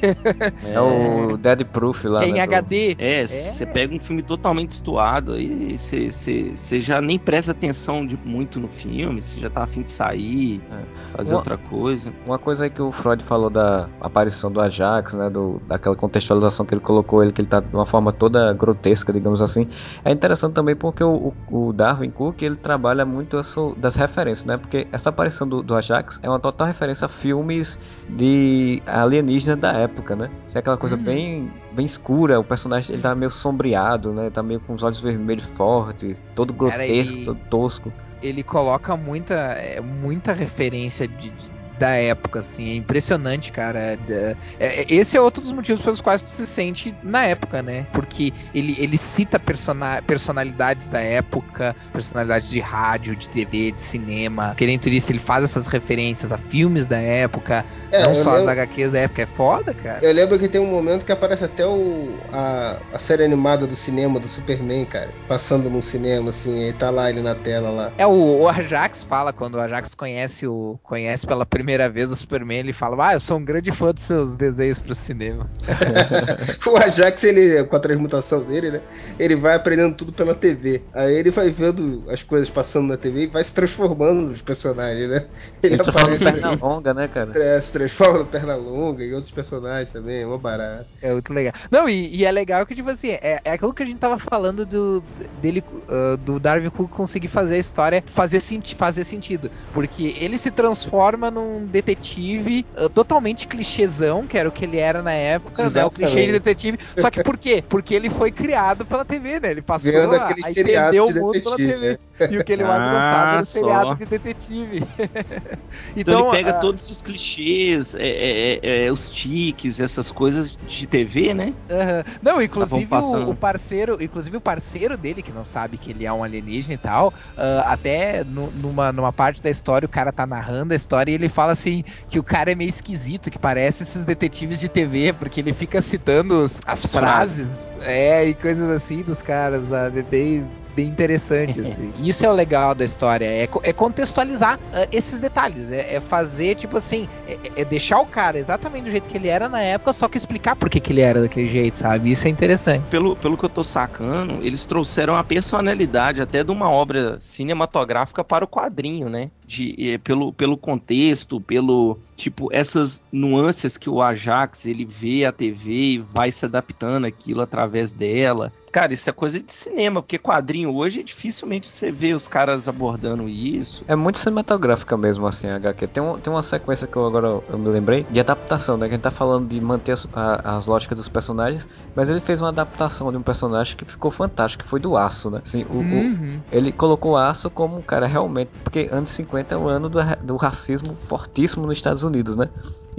É, o Dead Proof lá. Tem né, HD. É, você é. pega um filme totalmente estuado e você já nem presta atenção de, muito no filme, você já tá afim de sair, é. fazer uma, outra coisa. Uma coisa aí que o Freud falou da aparição do Ajax, né? Do, daquela contextualização que ele colocou ele, que ele tá de uma forma toda grotesca, digamos assim. É interessante também porque o, o, Darwin Cook ele trabalha muito isso, das referências, né? Porque essa aparição do, do, Ajax é uma total referência a filmes de alienígenas da época, né? Isso é aquela coisa uhum. bem, bem escura, o personagem ele tá meio sombreado, né? Tá meio com os olhos vermelhos fortes, todo grotesco, Cara, todo tosco. Ele coloca muita, é, muita referência de, de da época, assim. É impressionante, cara. É, é, esse é outro dos motivos pelos quais tu se sente na época, né? Porque ele, ele cita persona, personalidades da época, personalidades de rádio, de TV, de cinema. Querendo dizer, ele faz essas referências a filmes da época, é, não só lembro... as HQs da época. É foda, cara. Eu lembro que tem um momento que aparece até o, a, a série animada do cinema do Superman, cara. Passando num cinema, assim, e tá lá ele na tela lá. É, o, o Ajax fala, quando o Ajax conhece o conhece pela primeira primeira vez o Superman, ele fala: Ah, eu sou um grande fã dos seus desenhos pro cinema. o Ajax, ele, com a transmutação dele, né? Ele vai aprendendo tudo pela TV. Aí ele vai vendo as coisas passando na TV e vai se transformando nos personagens, né? Ele, ele aparece. perna longa, né, cara? É, se transforma no perna longa e outros personagens também, é uma barata. É muito legal. Não, e, e, é legal que, tipo assim, é, é aquilo que a gente tava falando do, dele, uh, do Darwin Cook conseguir fazer a história fazer, senti fazer sentido. Porque ele se transforma num um detetive uh, totalmente clichêzão, que era o que ele era na época, né? O clichê de detetive. Só que por quê? Porque ele foi criado pela TV, né? Ele passou Vendo a, aquele a seriado entender o de mundo pela detetive, TV. E o que ele mais Ah, gostava era o seriado de detetive. Então, ele pega ah, todos os clichês, é, é, é, é, os tiques, essas coisas de TV, né? Aham. Não, inclusive Estavam passando. o, o parceiro, inclusive o parceiro dele, que não sabe que ele é um alienígena e tal, ah, até nu- numa, numa parte da história o cara tá narrando a história e ele fala assim que o cara é meio esquisito, que parece esses detetives de TV, porque ele fica citando as As frases, é, e coisas assim dos caras, sabe? Bem, bem interessante, assim. Isso é o legal da história, é, é contextualizar ah, esses detalhes, é, é fazer, tipo assim, é, é deixar o cara exatamente do jeito que ele era na época, só que explicar por que, que ele era daquele jeito, sabe? Isso é interessante. Pelo, pelo que eu tô sacando, eles trouxeram a personalidade até de uma obra cinematográfica para o quadrinho, né? De, eh, pelo, pelo contexto, pelo tipo essas nuances que o Ajax ele vê a TV e vai se adaptando aquilo através dela. Cara, isso é coisa de cinema, porque quadrinho hoje dificilmente você vê os caras abordando isso. É muito cinematográfica mesmo, assim, a HQ. Tem, um, tem uma sequência que eu agora eu me lembrei de adaptação, né? Que a gente tá falando de manter as, a- as lógicas dos personagens, mas ele fez uma adaptação de um personagem que ficou fantástico, que foi do Aço, né? Assim, o, o- Uhum. ele colocou o Aço como um cara realmente. Porque anos 50 é o ano do, do racismo fortíssimo nos Estados Unidos, né?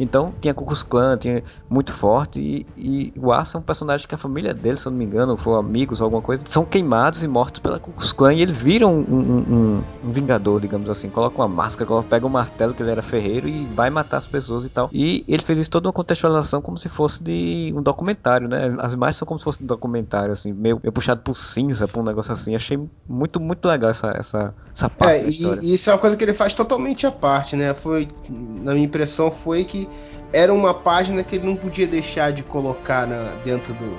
Então tinha Ku Klux Klan, tinha muito forte. E, e o Aço é um personagem que a família dele, se eu não me engano, ou foram amigos ou alguma coisa, são queimados e mortos pela Ku Klux Klan. E ele vira um, um- um- um vingador, digamos assim. Coloca uma máscara, coloca- pega um martelo, que ele era ferreiro, e vai matar as pessoas e tal. E ele fez isso toda uma contextualização como se fosse de um documentário, né? As imagens são como se fosse um documentário, assim, meio, meio puxado por cinza, por um negócio assim. Achei muito, muito legal essa, essa, essa parte É, da história. e, e isso é uma coisa que ele faz totalmente à parte, né? Foi, na minha impressão, foi que era uma página que ele não podia deixar de colocar na- dentro do,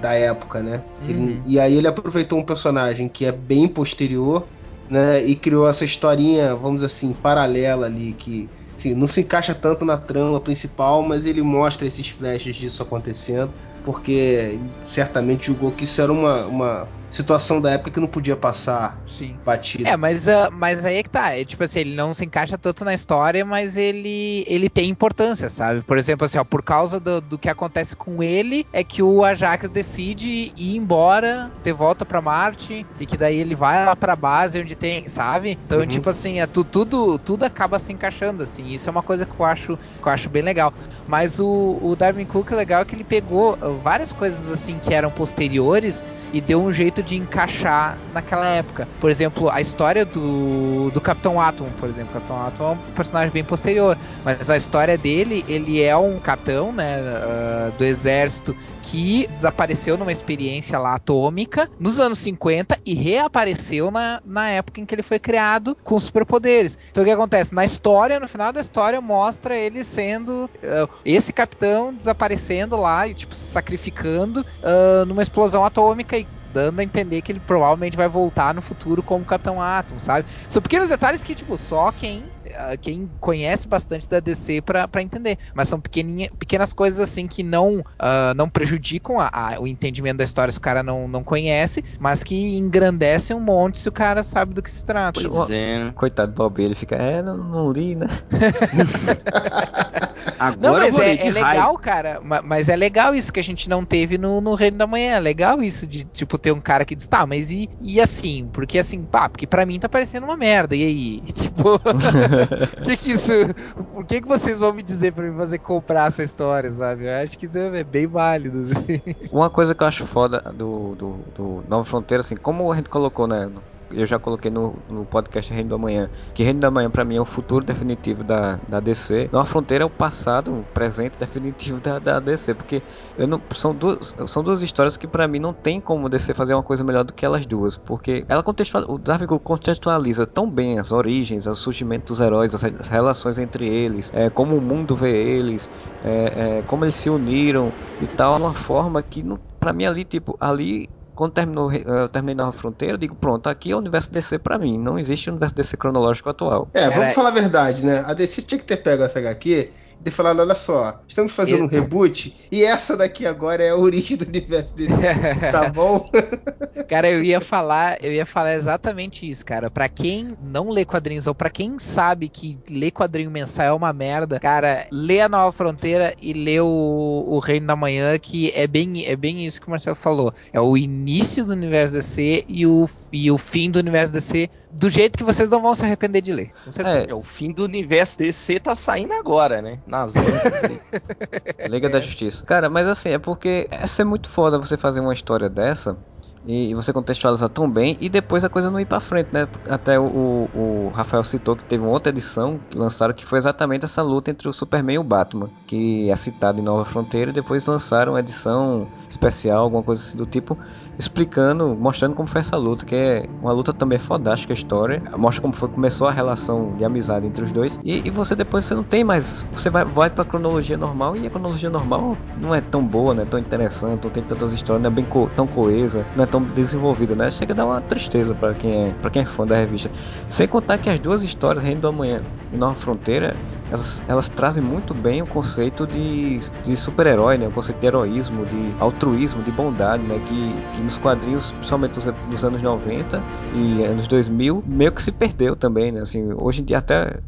da época, né? Que ele- Uhum. e aí ele aproveitou um personagem que é bem posterior, né? E criou essa historinha, vamos dizer assim, paralela ali, que assim, não se encaixa tanto na trama principal, mas ele mostra esses flashes disso acontecendo, porque certamente julgou que isso era uma, uma situação da época que não podia passar Sim. batido. É, mas, ah, mas aí é que tá. É, tipo assim, ele não se encaixa tanto na história, mas ele, ele tem importância, sabe? Por exemplo, assim, ó, por causa do, do que acontece com ele, é que o Ajax decide ir embora, ter volta pra Marte, e que daí ele vai lá pra base onde tem, sabe? Então, Uhum. tipo assim, é, tu- tudo, tudo acaba se encaixando, assim. Isso é uma coisa que eu acho, que eu acho bem legal. Mas o, o Darwin Cook, é legal que ele pegou várias coisas, assim, que eram posteriores e deu um jeito de encaixar naquela época. Por exemplo, a história do, do Capitão Atom, por exemplo. O Capitão Atom é um personagem bem posterior, mas a história dele, ele é um capitão, né, ah, do exército que desapareceu numa experiência lá atômica nos anos 50 e reapareceu na, na época em que ele foi criado com superpoderes. Então o que acontece? Na história, no final da história, mostra ele sendo ah, esse capitão desaparecendo lá e tipo se sacrificando ah, numa explosão atômica e dando a entender que ele provavelmente vai voltar no futuro como Capitão Atom, sabe? São pequenos detalhes que, tipo, só quem, quem conhece bastante da DC pra, pra entender. Mas são pequeninha, pequenas coisas assim que não, ah, não prejudicam a- a- o entendimento da história se o cara não, não conhece, mas que engrandecem um monte se o cara sabe do que se trata. Pois é. né? Coitado do Bob, ele fica, é, não, não li, né? Agora Não, mas é, é legal, cara. ma- Mas é legal isso que a gente não teve no, no Reino da Manhã. É legal isso de, tipo, ter um cara que diz, tá, mas e, e assim? Porque assim, pá, porque pra mim tá parecendo uma merda. E aí? Tipo, que que isso. Por que que vocês vão me dizer pra me fazer comprar essa história, sabe? Eu acho que isso é bem válido. assim. Uma coisa que eu acho foda do, do, do Nova Fronteira, assim, como a gente colocou, né? Eu já coloquei no, no podcast Reino da Manhã, que Reino da Manhã pra mim é o futuro definitivo da, da DC. Nova Fronteira é o passado, o presente definitivo da, da DC, porque eu não, são, duas, são duas histórias que pra mim não tem como DC fazer uma coisa melhor do que elas duas, porque ela contextualiza, o Darwin contextualiza tão bem as origens, o surgimento dos heróis, as, re- as relações entre eles, é, como o mundo vê eles, é, é, como eles se uniram e tal, de uma forma que, não, pra mim, ali, tipo, ali. Quando terminou, eh, eu terminei Nova Fronteira, eu digo, pronto, aqui é o universo DC pra mim. Não existe o universo DC cronológico atual. É, vamos falar a verdade, né? A DC tinha que ter pego essa HQ e ter falado: olha só, estamos fazendo um reboot e essa daqui agora é a origem do universo dele. tá bom? Cara, eu ia falar, eu ia falar exatamente isso, cara. Para quem não lê quadrinhos ou para quem sabe que ler quadrinho mensal é uma merda, cara, lê a Nova Fronteira e lê o, o Reino da Manhã, que é bem, é bem isso que o Marcelo falou. É o início do universo DC e o, e o fim do universo DC do jeito que vocês não vão se arrepender de ler. É, é, o fim do universo DC tá saindo agora, né? Nas. Liga é. da Justiça. Cara, mas assim, é porque essa é muito foda você fazer uma história dessa e, você contextualizar tão bem e depois a coisa não ir para frente, né? Até o, o, Rafael citou que teve uma outra edição que lançaram que foi exatamente essa luta entre o Superman e o Batman, que é citado em Nova Fronteira e depois lançaram uma edição especial, alguma coisa assim do tipo, explicando, mostrando como foi essa luta, que é uma luta também fodástica a história, mostra como foi começou a relação de amizade entre os dois e, e você depois você não tem mais, você vai, vai para cronologia normal e a cronologia normal não é tão boa, não é tão interessante, não tem tantas histórias, não é bem co tão coesa, não é tão desenvolvida, né? Chega a dar uma tristeza para quem é para quem é fã da revista. Sem contar que as duas histórias, Reino do Amanhã e Nova Fronteira, elas, elas trazem muito bem o conceito de, de super-herói, né? O conceito de heroísmo, de altruísmo, de bondade, né? Que, que nos quadrinhos, principalmente nos, anos 90 e anos 2000, meio que se perdeu também, né? Assim, hoje em dia até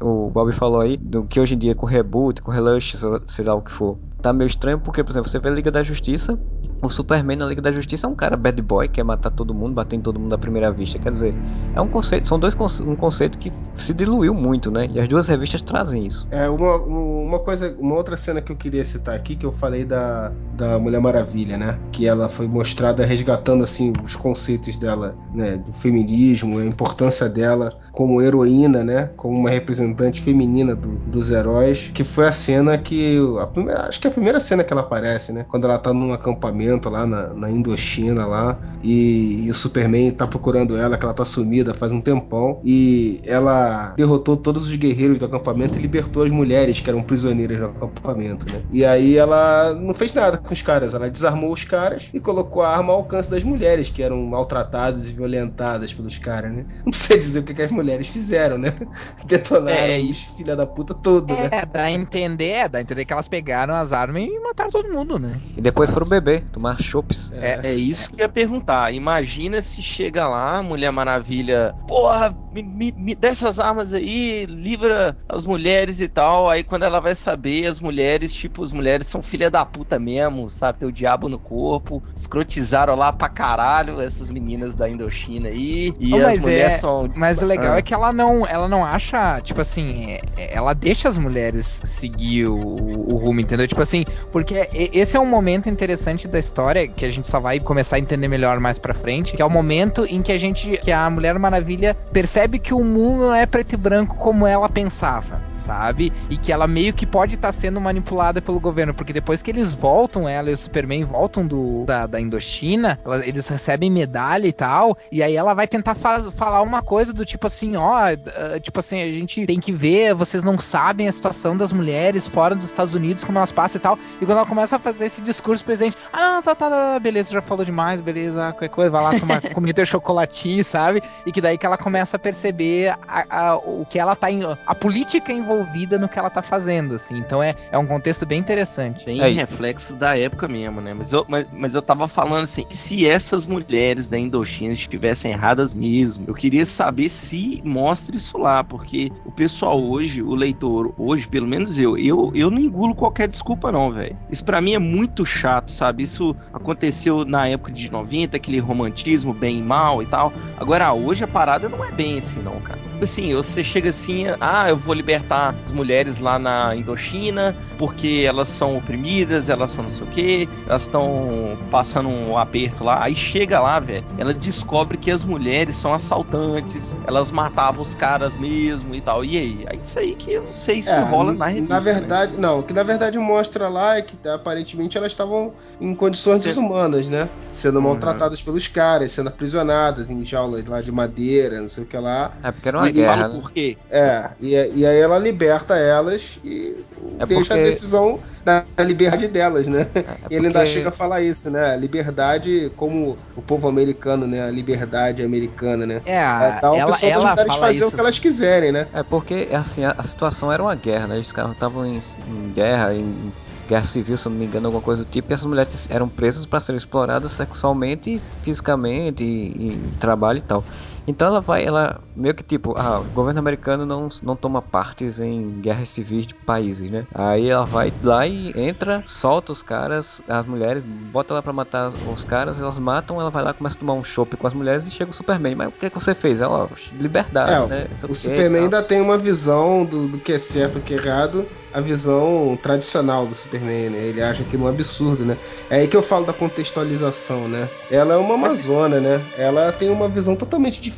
o Bob falou aí do que hoje em dia com reboot, com relaunch, sei lá o que for, tá meio estranho porque, por exemplo, você vê a Liga da Justiça, o Superman na Liga da Justiça é um cara bad boy, quer matar todo mundo, bater em todo mundo à primeira vista. Quer dizer, é um conceito, são dois um conceito que se diluiu muito, né? E as duas revistas trazem isso. É, uma, uma coisa, uma outra cena que eu queria citar aqui, que eu falei da, da Mulher Maravilha, né? Que ela foi mostrada resgatando, assim, os conceitos dela, né? Do feminismo, a importância dela como heroína, né? Como uma representante feminina do, dos heróis, que foi a cena que, a primeira, acho que a primeira cena que ela aparece, né? Quando ela tá num acampamento lá na, na Indochina lá e, e, o Superman tá procurando ela, que ela tá sumida faz um tempão e ela derrotou todos os guerreiros do acampamento e libertou as mulheres que eram prisioneiras do acampamento, né? E aí ela não fez nada com os caras, ela desarmou os caras e colocou a arma ao alcance das mulheres que eram maltratadas e violentadas pelos caras, né? Não precisa dizer o que, que as mulheres fizeram, né? Detonaram é, os filha da puta todo, é, né? É, dá a entender, é, dá a entender que elas pegaram as armas e mataram todo mundo, né? E depois foram beber tomar chopps. É, é isso que eu ia perguntar. Imagina se chega lá, Mulher Maravilha, porra, me, me, me dessas armas aí, livra as mulheres e tal. Aí quando ela vai saber, as mulheres, tipo, as mulheres são filha da puta mesmo, sabe? Tem o diabo no corpo. Escrotizaram lá pra caralho essas meninas da Indochina aí. E oh, as mulheres é, são. Mas o legal ah. é que ela não, ela não acha, tipo assim, é, ela deixa as mulheres seguir o, o rumo, entendeu? Tipo assim, porque esse é um momento interessante da história que a gente só vai começar a entender melhor mais pra frente, que é o momento em que a gente, que a Mulher Maravilha percebe que o mundo não é preto e branco como ela pensava, sabe? E que ela meio que pode estar tá sendo manipulada pelo governo, porque depois que eles voltam, ela e o Superman voltam do, da, da Indochina, ela, eles recebem medalha e tal, e aí ela vai tentar falar uma coisa do tipo assim, ó, uh, tipo assim, a gente tem que ver, vocês não sabem a situação das mulheres fora dos Estados Unidos, como elas passam tal, e quando ela começa a fazer esse discurso, presidente, ah, não, tá, tá, tá, beleza, já falou demais, beleza, qualquer coisa, vai lá tomar comer teu chocolatinho, sabe? E que daí que ela começa a perceber a, a, o que ela tá em, a política envolvida no que ela tá fazendo, assim. Então é, é um contexto bem interessante. Bem reflexo da época mesmo, né? Mas eu, mas, mas eu tava falando assim, se essas mulheres da Indochina estivessem erradas mesmo, eu queria saber se mostra isso lá, porque o pessoal hoje, o leitor hoje, pelo menos eu, eu, eu não engulo qualquer desculpa não, velho. Isso para mim é muito chato, sabe? Isso aconteceu na época de 90, aquele romantismo bem e mal e tal. Agora, hoje a parada não é bem assim, não, cara. Assim, você chega assim, ah, eu vou libertar as mulheres lá na Indochina porque elas são oprimidas, elas são não sei o que, elas estão passando um aperto lá. Aí chega lá, velho, ela descobre que as mulheres são assaltantes, elas matavam os caras mesmo e tal. E aí? É isso aí que eu não sei se é, rola na revista. Na né? verdade, né? não, que na verdade mostra mostra lá é que aparentemente elas estavam em condições Sim. desumanas, né? Sendo Uhum. maltratadas pelos caras, sendo aprisionadas em jaulas lá de madeira, não sei o que lá. É porque era uma E guerra, Fala né? por quê? É, e, e aí ela liberta elas e É deixa porque- a decisão da liberdade delas, né? É E ele ainda chega a falar isso, né? Liberdade, como o povo americano, né? A liberdade americana, né? É, É a- ela, opção das ela mulheres fala fazer isso. o que elas quiserem, né? É porque, assim, a, a situação era uma guerra, né? Os caras estavam em, em guerra, em guerra civil, se não me engano, alguma coisa do tipo, e essas mulheres eram presas para serem exploradas sexualmente, fisicamente, e, e trabalho e tal. Então ela vai, ela meio que tipo, ah, o governo americano não, não toma partes em guerras civis de países, né? Aí ela vai lá e entra, solta os caras, as mulheres, bota lá pra matar os caras, elas matam, ela vai lá, começa a tomar um chopp com as mulheres e chega o Superman. Mas o que, é que você fez? Ela, liberdade, É, né? O e Superman ainda tem uma visão do, do que é certo e o que é errado, a visão tradicional do Superman, né? Ele acha aquilo um absurdo, né? É aí que eu falo da contextualização, né? Ela é uma amazona, né? Ela tem uma visão totalmente diferente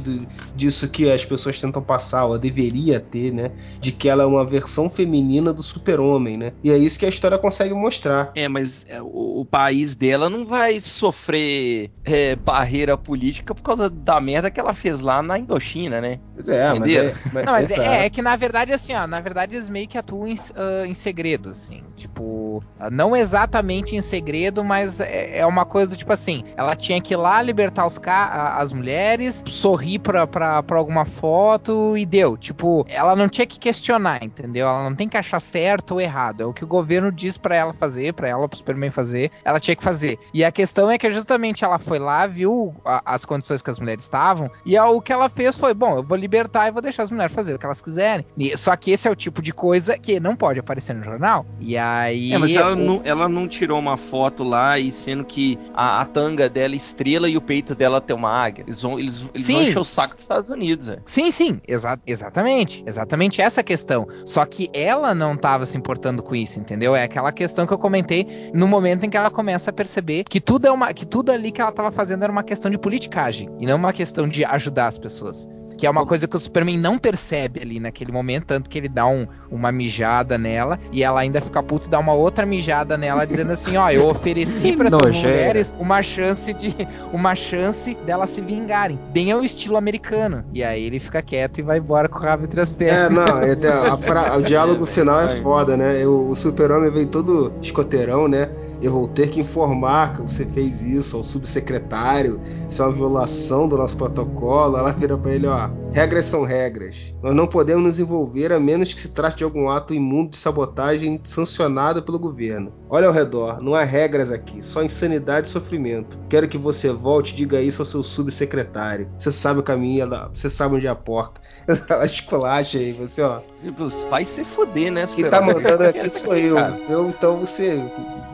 do, disso que as pessoas tentam passar, ou deveria ter, né? De que ela é uma versão feminina do super-homem, né? E é isso que a história consegue mostrar. É, mas é, o, o país dela não vai sofrer é, barreira política por causa da merda que ela fez lá na Indochina, né? Pois é, mas é. Mas, Não, mas exato. é, é que na verdade, assim, ó, na verdade eles meio que atuam em, ah, em segredo, assim. Tipo, ah, não exatamente em segredo, mas é, é uma coisa do tipo assim: ela tinha que ir lá libertar os ca as mulheres, sorrir pra, pra, pra alguma foto e deu. Tipo, ela não tinha que questionar, entendeu? Ela não tem que achar certo ou errado. É o que o governo diz pra ela fazer, pra ela, pro Superman fazer, ela tinha que fazer. E a questão é que justamente ela foi lá, viu a- as condições que as mulheres estavam, e a- o que ela fez foi: bom, eu vou libertar e vou deixar as mulheres fazer o que elas quiserem. E- só que esse é o tipo de coisa que não pode aparecer no jornal. E aí. É, mas ela, o- não, ela não tirou uma foto lá e sendo que a, a tanga dela é estrela e o peito dela tem uma águia. Eles vão, eles, eles vão Sim. encher o saco dos Estados Unidos, velho. Sim, sim, exa- exatamente. Exatamente essa questão. Só que ela não tava se importando com isso, entendeu? É aquela questão que eu comentei no momento em que ela começa a perceber que tudo é uma que tudo ali que ela tava fazendo era uma questão de politicagem e não uma questão de ajudar as pessoas. Que é uma coisa que o Superman não percebe ali naquele momento, tanto que ele dá um- uma mijada nela e ela ainda fica puta e dá uma outra mijada nela, dizendo assim: Ó, eu ofereci para essas nojeira. mulheres uma chance de uma chance delas se vingarem, bem ao estilo americano. E aí ele fica quieto e vai embora com o rabo entre as É, pernas. não, é, tem a fra- o diálogo É, final é foda, né? Eu- o super-homem veio todo escoteirão, né? Eu vou ter que informar que você fez isso ao subsecretário, isso é uma violação do nosso protocolo. Ela vira pra ele, ó, regras são regras. Nós não podemos nos envolver a menos que se trate de algum ato imundo de sabotagem sancionado pelo governo. Olha ao redor, não há regras aqui, só insanidade e sofrimento. Quero que você volte e diga isso ao seu subsecretário. Você sabe o caminho, ela- você sabe onde é a porta. Ela esculacha aí, você, ó. Tipo, vai se fuder, né, Quem tá mandando aqui sou eu. Eu. Então você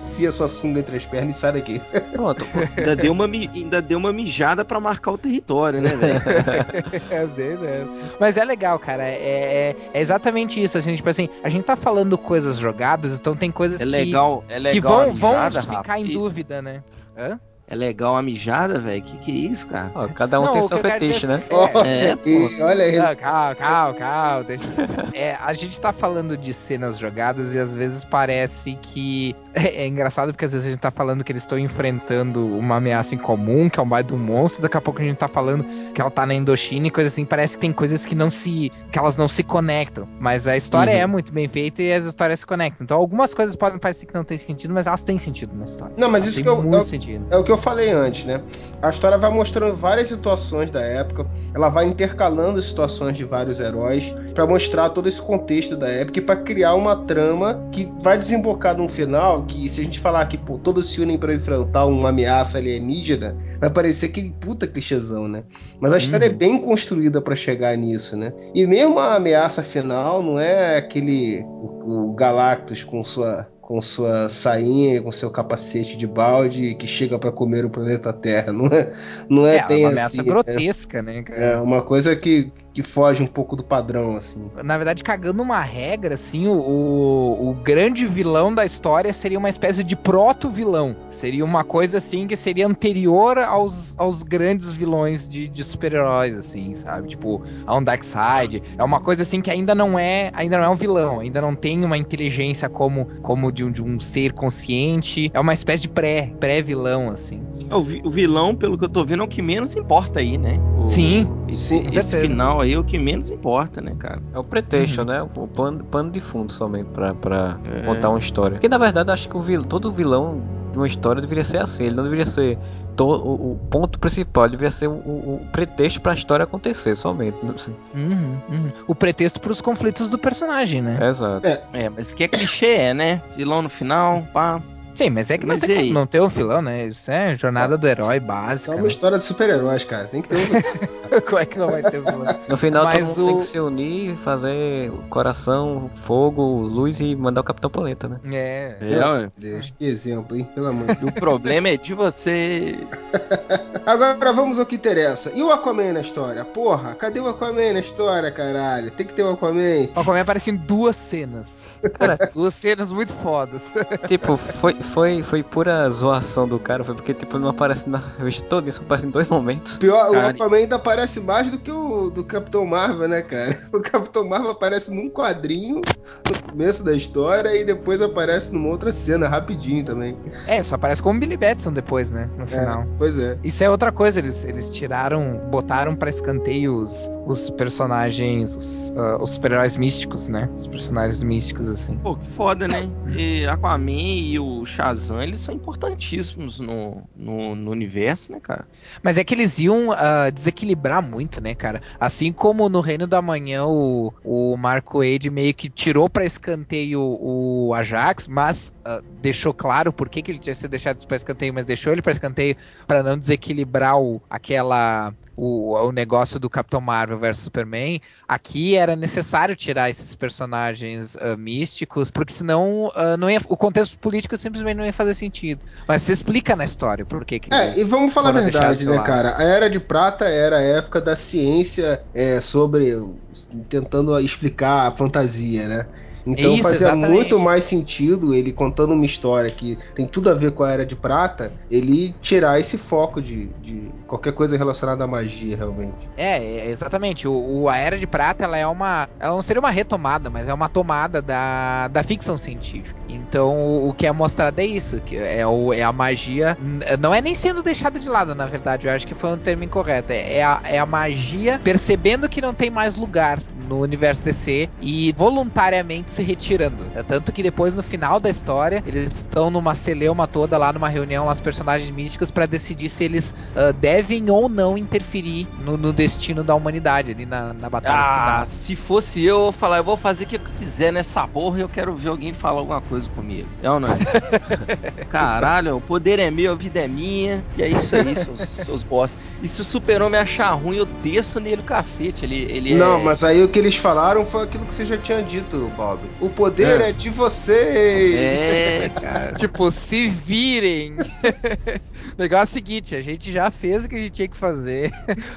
enfia sua sunga entre as pernas e sai daqui. Pronto, Ainda deu, uma, ainda deu uma mijada pra marcar o território, né, velho? É bem mesmo. Mas é legal, cara. É, é- é exatamente isso. Assim, tipo assim, a gente tá falando coisas jogadas, então tem coisas É que, legal, é legal que vão, vão mijada, ficar em Isso. dúvida, né? Hã? É legal a mijada, velho? Que que é isso, cara? ó, cada um Não, tem o seu fetiche, dizer né? é- Olha, É, e olha. Não, calma, calma, calma. Deixa... É, a gente tá falando de cenas jogadas e às vezes parece que. É, é engraçado porque às vezes a gente tá falando que eles estão enfrentando uma ameaça em comum, que é um baita do monstro, daqui a pouco a gente tá falando que ela tá na Indochina e coisa assim. Parece que tem coisas que não se. que elas não se conectam. Mas a história Uhum. é muito bem feita e as histórias se conectam. Então algumas coisas podem parecer que não tem sentido, mas elas têm sentido na história. Não, mas Elas isso que eu- muito eu- sentido. É o que eu falei antes, né? A história vai mostrando várias situações da época, ela vai intercalando situações de vários heróis pra mostrar todo esse contexto da época e pra criar uma trama que vai desembocar num final que se a gente falar que pô, todos se unem pra enfrentar uma ameaça alienígena, vai parecer aquele puta clichêzão, né? Mas a história é bem construída pra chegar nisso, né? E mesmo a ameaça final não é aquele o, o Galactus com sua com sua sainha, com seu capacete de balde que chega pra comer o planeta Terra. Não é, não é, É, bem uma ameaça assim. né? grotesca, né, cara? É uma coisa que, que foge um pouco do padrão, assim. na verdade, cagando uma regra, assim, o, o, o grande vilão da história seria uma espécie de proto-vilão. Seria uma coisa, assim, que seria anterior aos, aos grandes vilões de, de super-heróis, assim, sabe? Tipo, a um Darkseid. É uma coisa, assim, que ainda não é ainda não é um vilão. Ainda não tem uma inteligência como, como de um, de um ser consciente. É uma espécie de pré, pré-vilão, assim. É, o, vi- o vilão, pelo que eu tô vendo, é o que menos importa aí, né? O- Sim, Esse, sim, com esse certeza. Final aí é o que menos importa, né, cara? É o pretexto, Uhum. né? O pano, pano de fundo somente pra, pra É. contar uma história. Porque na verdade acho que o vil, todo vilão de uma história deveria ser assim. Ele não deveria ser to- o, o ponto principal, ele deveria ser o, o- pretexto pra história acontecer somente. Assim. Uhum, uhum. O pretexto pros conflitos do personagem, né? Exato. É, mas que é clichê, é, né? Vilão no final, pá. Sim, mas é que Mas não tem não ter um filão, né? Isso é jornada do herói Isso é básica. uma né? história de super-heróis, cara. Tem que ter um. Como é que não vai ter um vilão? No final Mas todo mundo o- tem que se unir, fazer coração, fogo, luz e mandar o Capitão Planeta, né? É. É, ué. Deus, que exemplo, hein? Pelo amor de Deus. O problema é de você. Agora vamos ao que interessa. E o Aquaman na história? Porra, cadê o Aquaman na história, caralho? Tem que ter o Aquaman. O Aquaman aparece em duas cenas. Cara, duas cenas muito fodas. tipo, foi, foi, foi pura zoação do cara, foi porque tipo, não aparece na revista toda, só aparece em dois momentos. Pior, Cara, o Aquaman ainda aparece mais do que o do Capitão Marvel, né, cara? O Capitão Marvel aparece num quadrinho no começo da história e depois aparece numa outra cena, rapidinho também. É, só aparece como Billy Batson depois, né? No final. É, pois é. Isso é outra coisa, eles, eles tiraram, botaram pra escanteio os, os personagens, os, ah, os super-heróis místicos, né? Os personagens místicos, assim. Pô, que foda, né? E Aquaman e o Shazam, eles são importantíssimos no, no, no universo, né, cara? Mas é que eles iam ah, desequilibrar muito, né, cara? Assim como no Reino da Manhã o, o Marco Wade meio que tirou pra escanteio o Ajax, mas ah, deixou claro por que, que ele tinha sido deixado pra escanteio, mas deixou ele pra escanteio pra não desequilibrar o, aquela. O, o negócio do Capitão Marvel versus Superman, aqui era necessário tirar esses personagens ah, místicos, porque senão ah, não ia, o contexto político simplesmente não ia fazer sentido. Mas se explica na história por que que É, e vamos falar a verdade, né, lado. cara? A Era de Prata era a época da ciência é, sobre. tentando explicar a fantasia, né? Então Isso, fazia exatamente. muito mais sentido ele contando uma história que tem tudo a ver com a Era de Prata, ele tirar esse foco de, de qualquer coisa relacionada à magia, realmente. É, é, exatamente. O, o- a Era de Prata, ela é uma. Ela não seria uma retomada, mas é uma tomada da, da ficção científica. Então, o, que é mostrado é isso, que é, o, é a magia. Não é nem sendo deixada de lado, na verdade. Eu acho que foi um termo incorreto. É, é a, é a magia percebendo que não tem mais lugar no universo DC e voluntariamente se retirando. É tanto que depois, no final da história, eles estão numa celeuma toda lá, numa reunião, lá, os personagens místicos, pra decidir se eles ah, devem ou não interferir no, no destino da humanidade ali na, na batalha Ah, final. se fosse eu, eu ia falar, eu vou fazer o que eu quiser nessa porra e eu quero ver alguém falar alguma coisa comigo. É ou não é? Caralho, o poder é meu, a vida é minha. E é isso aí, seus, seus boss. E se o super-homem achar ruim, eu desço nele o cacete. Ele, ele Não, é... mas aí o que eles falaram foi aquilo que você já tinha dito, Bob. O poder é, de vocês! É, cara. Tipo, se virem. o negócio é o seguinte, a gente já fez o que a gente tinha que fazer.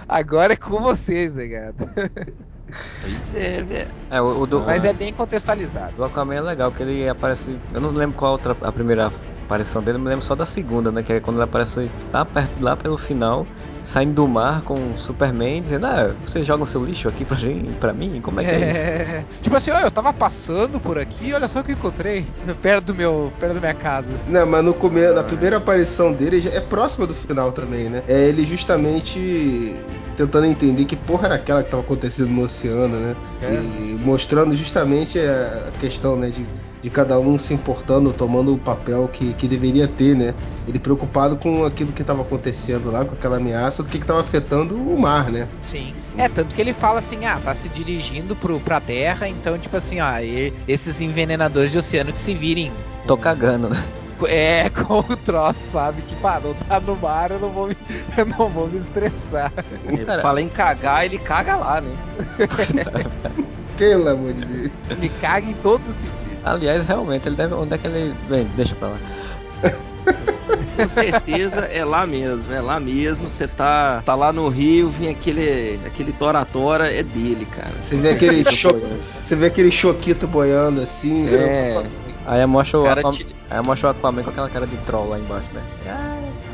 Agora é com vocês, negado. Pois é, velho. É, o, o do, Mas é bem contextualizado. do Aquaman é legal, que ele aparece. Eu não lembro qual a outra, a primeira aparição dele, eu me lembro só da segunda, né? Que é quando ele aparece lá perto, lá pelo final, saindo do mar com o Superman, dizendo, ah, vocês jogam seu lixo aqui pra, gente, pra mim? Como é que é, isso? É, tipo assim, ó, eu tava passando por aqui, olha só o que eu encontrei perto do meu, perto da minha casa. Não, mas no começo, na primeira aparição dele já é próxima do final também, né? É ele justamente tentando entender que porra era aquela que tava acontecendo no oceano, né? É. E mostrando justamente a questão, né, de, de cada um se importando, tomando o papel que, que deveria ter, né? Ele preocupado com aquilo que tava acontecendo lá, com aquela ameaça, do que que tava afetando o mar, né? Sim. É, tanto que ele fala assim, ah, tá se dirigindo pro, pra terra, então, tipo assim, ah, e- esses envenenadores de oceano que se virem. Tô cagando, né? É, com o troço, sabe? Tipo, ah, não tá no mar, eu não vou me, eu não vou me estressar. Ele Cara- fala em cagar, ele caga lá, né? Pelo amor de Deus. Me caga em todos os sentidos. Aliás, realmente, ele deve. Onde é que ele. Bem, deixa pra lá. Com certeza é lá mesmo, é lá mesmo. Você tá, tá lá no Rio, vem aquele, aquele tora-tora, é dele, cara. Você vê aquele cho... Você vê aquele choquito boiando assim, É. Aí mostra o, Aquaman, aí mostra o Aquaman com aquela cara de troll lá embaixo, né?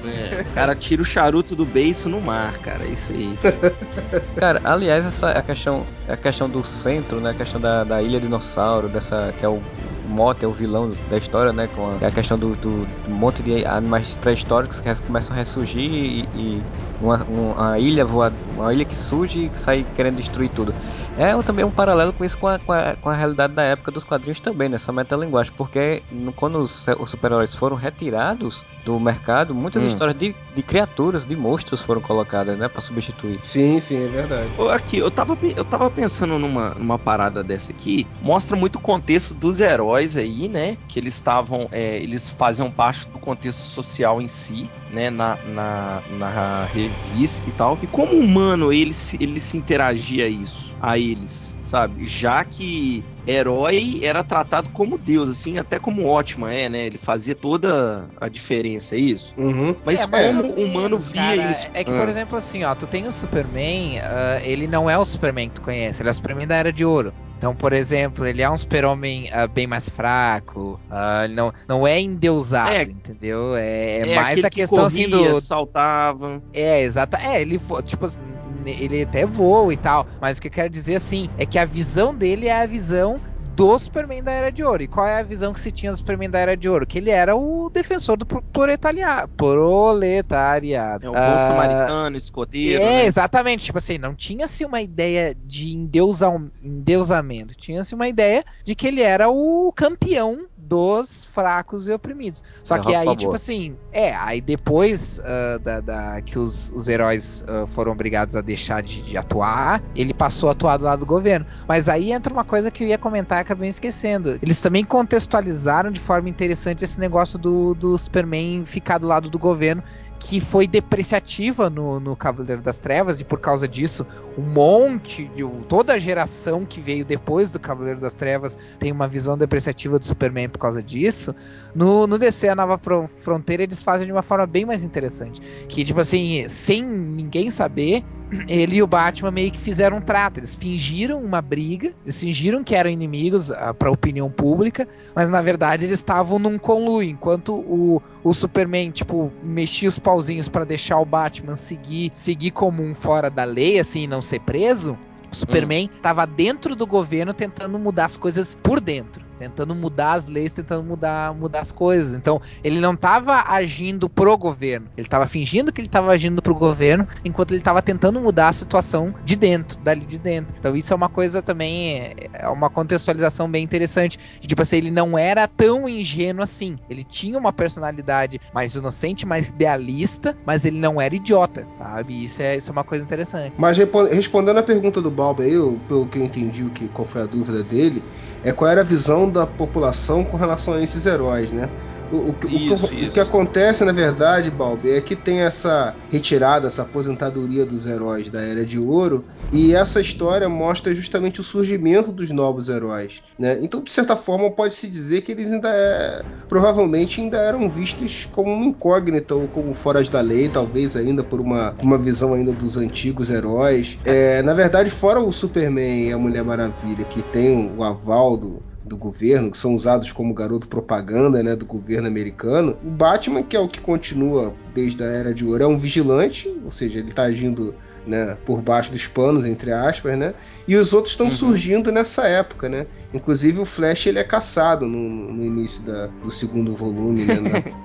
É, o cara tira o charuto do beiço no mar, cara. É isso aí. Cara, aliás, essa a questão, a questão do centro, né? A questão da, da ilha dinossauro, dessa que é o mote, é o vilão da história, né? Com a, a questão do, do, do, monte de animais pré-históricos que começam a ressurgir e, e uma, uma, ilha voa, uma ilha que surge e sai querendo destruir tudo. É também um paralelo com isso com a, com a, com a realidade da época dos quadrinhos também, nessa metalinguagem, porque no, quando os, os super-heróis foram retirados do mercado, muitas hum. histórias de, de criaturas, de monstros foram colocadas, né, para substituir. Sim, sim, é verdade. Aqui, eu tava, eu tava pensando numa, numa parada dessa aqui, mostra muito o contexto dos heróis aí, né, que eles estavam, é, eles faziam parte do contexto social em si, né, na, na, na revista e tal, e como humano ele, ele se interagia a isso, a eles, sabe, já que herói era tratado como Deus, assim, até como ótima é, né? Ele fazia toda a diferença, é isso? Uhum. Mas é, como o humano via cara, isso? É que, por ah. exemplo, assim, ó, tu tem o Superman, uh, ele não é o Superman que tu conhece, ele é o Superman da Era de Ouro. Então, por exemplo, ele é um super-homem uh, bem mais fraco, uh, não, não é endeusado, é, entendeu? É, é, é mais a questão que corria, assim do. saltava. É, exato. É, ele tipo assim, ele até voa e tal, mas o que eu quero dizer assim é que a visão dele é a visão do Superman da Era de Ouro. E qual é a visão que se tinha do Superman da Era de Ouro? Que ele era o defensor do proletariado. proletariado. É um bom uh, samaritano, escoteiro. É, né? exatamente. Tipo assim, não tinha-se uma ideia de endeusar, endeusamento. Tinha-se uma ideia de que ele era o campeão dos fracos e oprimidos. Só que aí, tipo assim, é, aí depois uh, da, da, que os, os heróis uh, foram obrigados a deixar de, de, atuar, ele passou a atuar do lado do governo. Mas aí entra uma coisa que eu ia comentar acabei esquecendo. Eles também contextualizaram de forma interessante esse negócio do, do Superman ficar do lado do governo que foi depreciativa no, no Cavaleiro das Trevas e por causa disso um monte de toda a geração que veio depois do Cavaleiro das Trevas tem uma visão depreciativa do Superman por causa disso. No, no DC a Nova Fronteira eles fazem de uma forma bem mais interessante, que tipo assim, sem ninguém saber, ele e o Batman meio que fizeram um trato. Eles fingiram uma briga, eles fingiram que eram inimigos uh, para a opinião pública, mas na verdade eles estavam num conluio. Enquanto o, o Superman, tipo, mexia os pauzinhos para deixar o Batman seguir, seguir como um fora da lei, assim, não ser preso, o Superman estava hum. dentro do governo tentando mudar as coisas por dentro tentando mudar as leis, tentando mudar, mudar as coisas. Então, ele não estava agindo pro governo, ele estava fingindo que ele estava agindo pro governo, enquanto ele estava tentando mudar a situação de dentro, dali de dentro. Então, isso é uma coisa também, é uma contextualização bem interessante. tipo assim, ele não era tão ingênuo assim. Ele tinha uma personalidade mais inocente, mais idealista, mas ele não era idiota, sabe? Isso é, isso é uma coisa interessante. Mas respondendo a pergunta do Balbo aí, pelo que eu entendi, o que, qual foi a dúvida dele, é qual era a visão da população com relação a esses heróis, né? O, o, isso, o, isso. o, que acontece, na verdade, Balbi, é que tem essa retirada, essa aposentadoria dos heróis da Era de Ouro, e essa história mostra justamente o surgimento dos novos heróis. Né? Então, de certa forma, pode-se dizer que eles ainda é, provavelmente ainda eram vistos como uma incógnita ou como fora da lei, talvez ainda por uma, uma visão ainda dos antigos heróis. É, na verdade, fora o Superman e a Mulher Maravilha, que tem o aval do, do governo, que são usados como garoto propaganda né, do governo americano. O Batman, que é o que continua desde a Era de Ouro, é um vigilante, ou seja, ele está agindo né, por baixo dos panos, entre aspas, né? E os outros estão uhum. surgindo nessa época, né? Inclusive o Flash ele é caçado no, no início da, do segundo volume, né?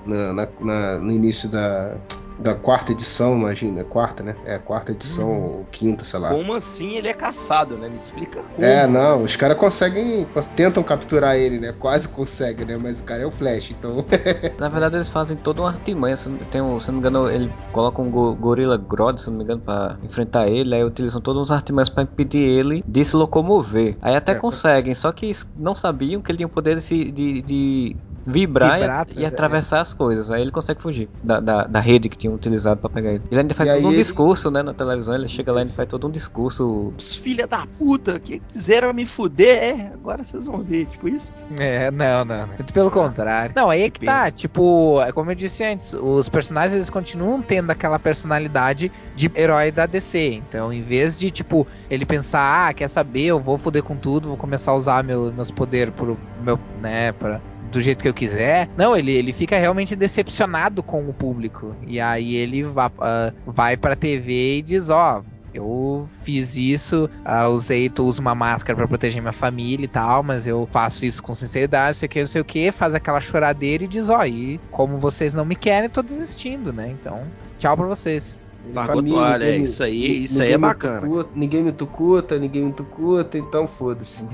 na, na, na, no início da, da quarta edição, imagina, quarta, né? É, quarta edição uhum. ou quinta, sei lá. Como assim ele é caçado, né? Me explica como. É, não, os caras conseguem, tentam capturar ele, né? Quase conseguem, né? Mas o cara é o Flash, então. Na verdade, eles fazem toda uma artimanha. Se, tem um, se não me engano, ele coloca um go gorila Grodd, se não me engano, pra enfrentar ele. Aí utilizam todos uns artimanhas pra impedir ele de se locomover. Aí até é, conseguem, só... só que não sabiam que ele tinha o poder de, de, de vibrar, vibrar e, e, atravessar é. as coisas. Aí ele consegue fugir da, da, da rede que tinham utilizado para pegar ele. Ele ainda faz todo um ele... discurso, né, na televisão. Ele chega lá e faz todo um discurso. Filha da puta que quiseram me fuder, é, agora vocês vão ver, tipo isso. É, não, não. Muito pelo contrário. Não, aí é que, que tá, tipo, é como eu disse antes, os personagens eles continuam tendo aquela personalidade de herói da DC. Então, em vez de, tipo, ele pensar, ah, quer saber, eu vou foder com tudo, vou começar a usar meu, meus poderes pro meu, né, pra do jeito que eu quiser. Não, ele, ele fica realmente decepcionado com o público. E aí ele vai, uh, vai pra TV e diz, ó, Eu fiz isso, uh, usei, tu uso uma máscara para proteger minha família e tal, mas eu faço isso com sinceridade, sei que, não sei o que, faz aquela choradeira e diz, ó, e como vocês não me querem, tô desistindo, né? Então, tchau pra vocês. Largou família, toalha, ninguém, isso aí, isso aí é bacana. Tucuta, ninguém me tucuta, ninguém me tucuta, então foda-se.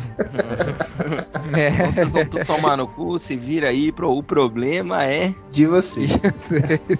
é. Vocês vão tudo tomar no cu, se vira aí, pro, o problema é... De você.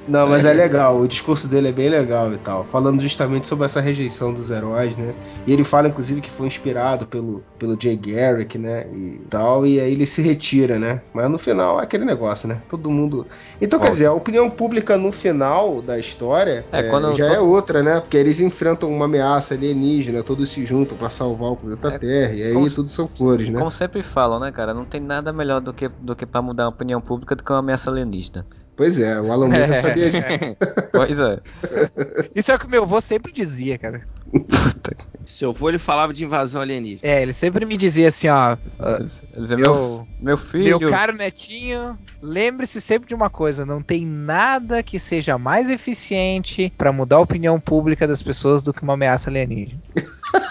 Não, mas é legal, o discurso dele é bem legal e tal, falando justamente sobre essa rejeição dos heróis, né? E ele fala, inclusive, que foi inspirado pelo, pelo Jay Garrick, né? E tal, e aí ele se retira, né? Mas no final é aquele negócio, né? Todo mundo... Então, Bom, quer dizer, a opinião pública no final da história... É, é quando já é outra, né? Porque eles enfrentam uma ameaça alienígena, todos se juntam para salvar o planeta é, Terra, e aí tudo são flores, né? Como sempre falam, né, cara? Não tem nada melhor do que, do que para mudar a opinião pública do que uma ameaça alienígena. Pois é, o Alan Moore já sabia disso. pois é. Isso é o que meu avô sempre dizia, cara. Seu avô ele falava de invasão alienígena. É, ele sempre me dizia assim, ó. Ele meu, meu filho. Meu caro netinho, lembre-se sempre de uma coisa: não tem nada que seja mais eficiente para mudar a opinião pública das pessoas do que uma ameaça alienígena.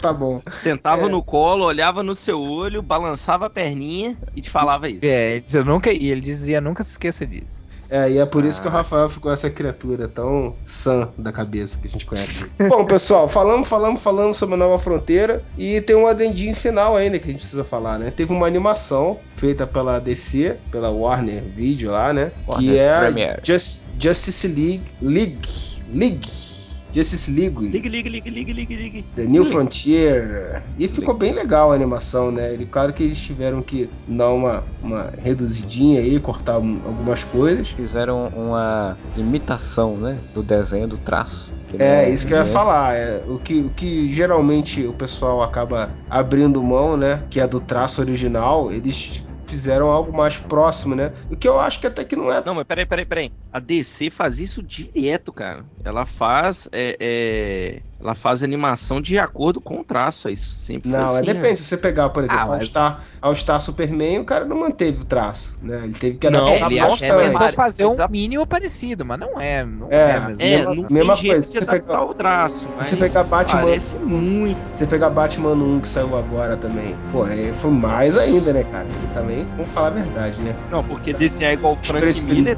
tá bom. Sentava é. no colo, olhava no seu olho, balançava a perninha e te falava isso. É, ele dizia, nunca, e ele dizia, nunca se esqueça disso. É, e é por isso que o ah. Rafael ficou essa criatura tão sã da cabeça que a gente conhece. Bom, pessoal, falamos, falamos, falamos sobre a Nova Fronteira e tem um adendinho final ainda que a gente precisa falar, né? Teve uma animação feita pela DC, pela Warner Video lá, né? Warner que é Just, Justice League, League, League Justice League. League, League, League, League, League, League. The New League. Frontier. E ficou bem legal a animação, né? E claro que eles tiveram que dar uma, uma reduzidinha aí, cortar algumas coisas. Fizeram uma imitação, né? Do desenho, do traço. É, é, isso que eu ia falar. É, o, que, o que geralmente o pessoal acaba abrindo mão, né? Que é do traço original, eles fizeram algo mais próximo, né? O que eu acho que até que não é. Não, mas peraí, peraí, peraí. A DC faz isso direto, cara. Ela faz. É, é... Ela faz animação de acordo com o traço, é isso sempre. Não, assim, depende. Né? Se você pegar, por exemplo, ah, mas... All, Star, All Star Superman, o cara não manteve o traço, né? Ele teve que adaptar não, ele tentou fazer um mínimo parecido, mas não é. Não é, é, mesmo. é não mesma coisa. Se você pegar o traço, você pegar Batman, parece muito. Você pegar Batman 1 que saiu agora também, pô, aí foi mais ainda, né, cara? Que também, vamos falar a verdade, né? Não, porque desenhar igual o Frank Miller,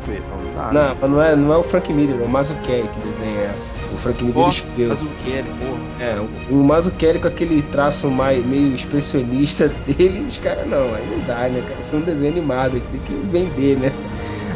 não. Não, mas não é, não é o Frank Miller, é o Mazzucchelli que desenha essa. O Frank Miller escreveu. Mazzucchelli, porra. É, o Mazzucchelli com aquele traço mais, meio expressionista dele, os caras não, aí não dá, né, cara? Isso é um desenho animado, a gente tem que vender, né?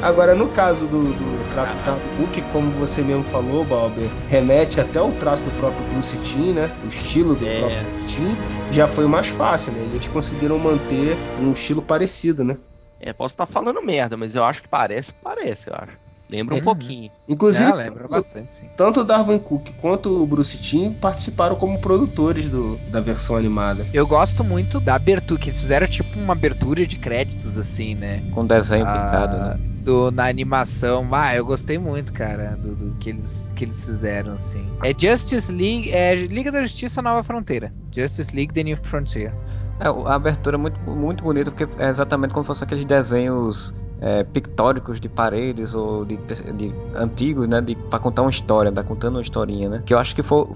Agora, no caso do, do traço da Hulk, como você mesmo falou, Balber, remete até o traço do próprio Bruce Timm, né? O estilo do é. próprio Bruce Timm, já foi mais fácil, né? E eles conseguiram manter um estilo parecido, né? É, posso estar falando merda, mas eu acho que parece, parece, eu acho. Lembra um uhum. pouquinho. Inclusive, ah, lembra bastante, sim. tanto o Darwin Cook quanto o Bruce Timm participaram como produtores do, da versão animada. Eu gosto muito da abertura, que eles fizeram tipo uma abertura de créditos, assim, né? Com desenho ah, pintado, né? Do, na animação. Ah, eu gostei muito, cara, do, do, que, eles, que eles fizeram, assim. É Justice League, é Liga da Justiça Nova Fronteira. Justice League The New Frontier. É, a abertura é muito, muito bonita, porque é exatamente como se fosse aqueles desenhos é, pictóricos de paredes ou de, de, antigos, né? para contar uma história, tá contando uma historinha, né? Que eu acho que for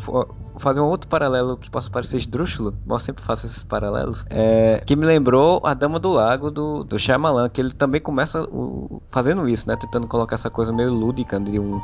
fazer um outro paralelo que possa parecer esdrúxulo, eu sempre faço esses paralelos, é, que me lembrou a Dama do Lago do, do Shyamalan, que ele também começa o, fazendo isso, né? Tentando colocar essa coisa meio lúdica de um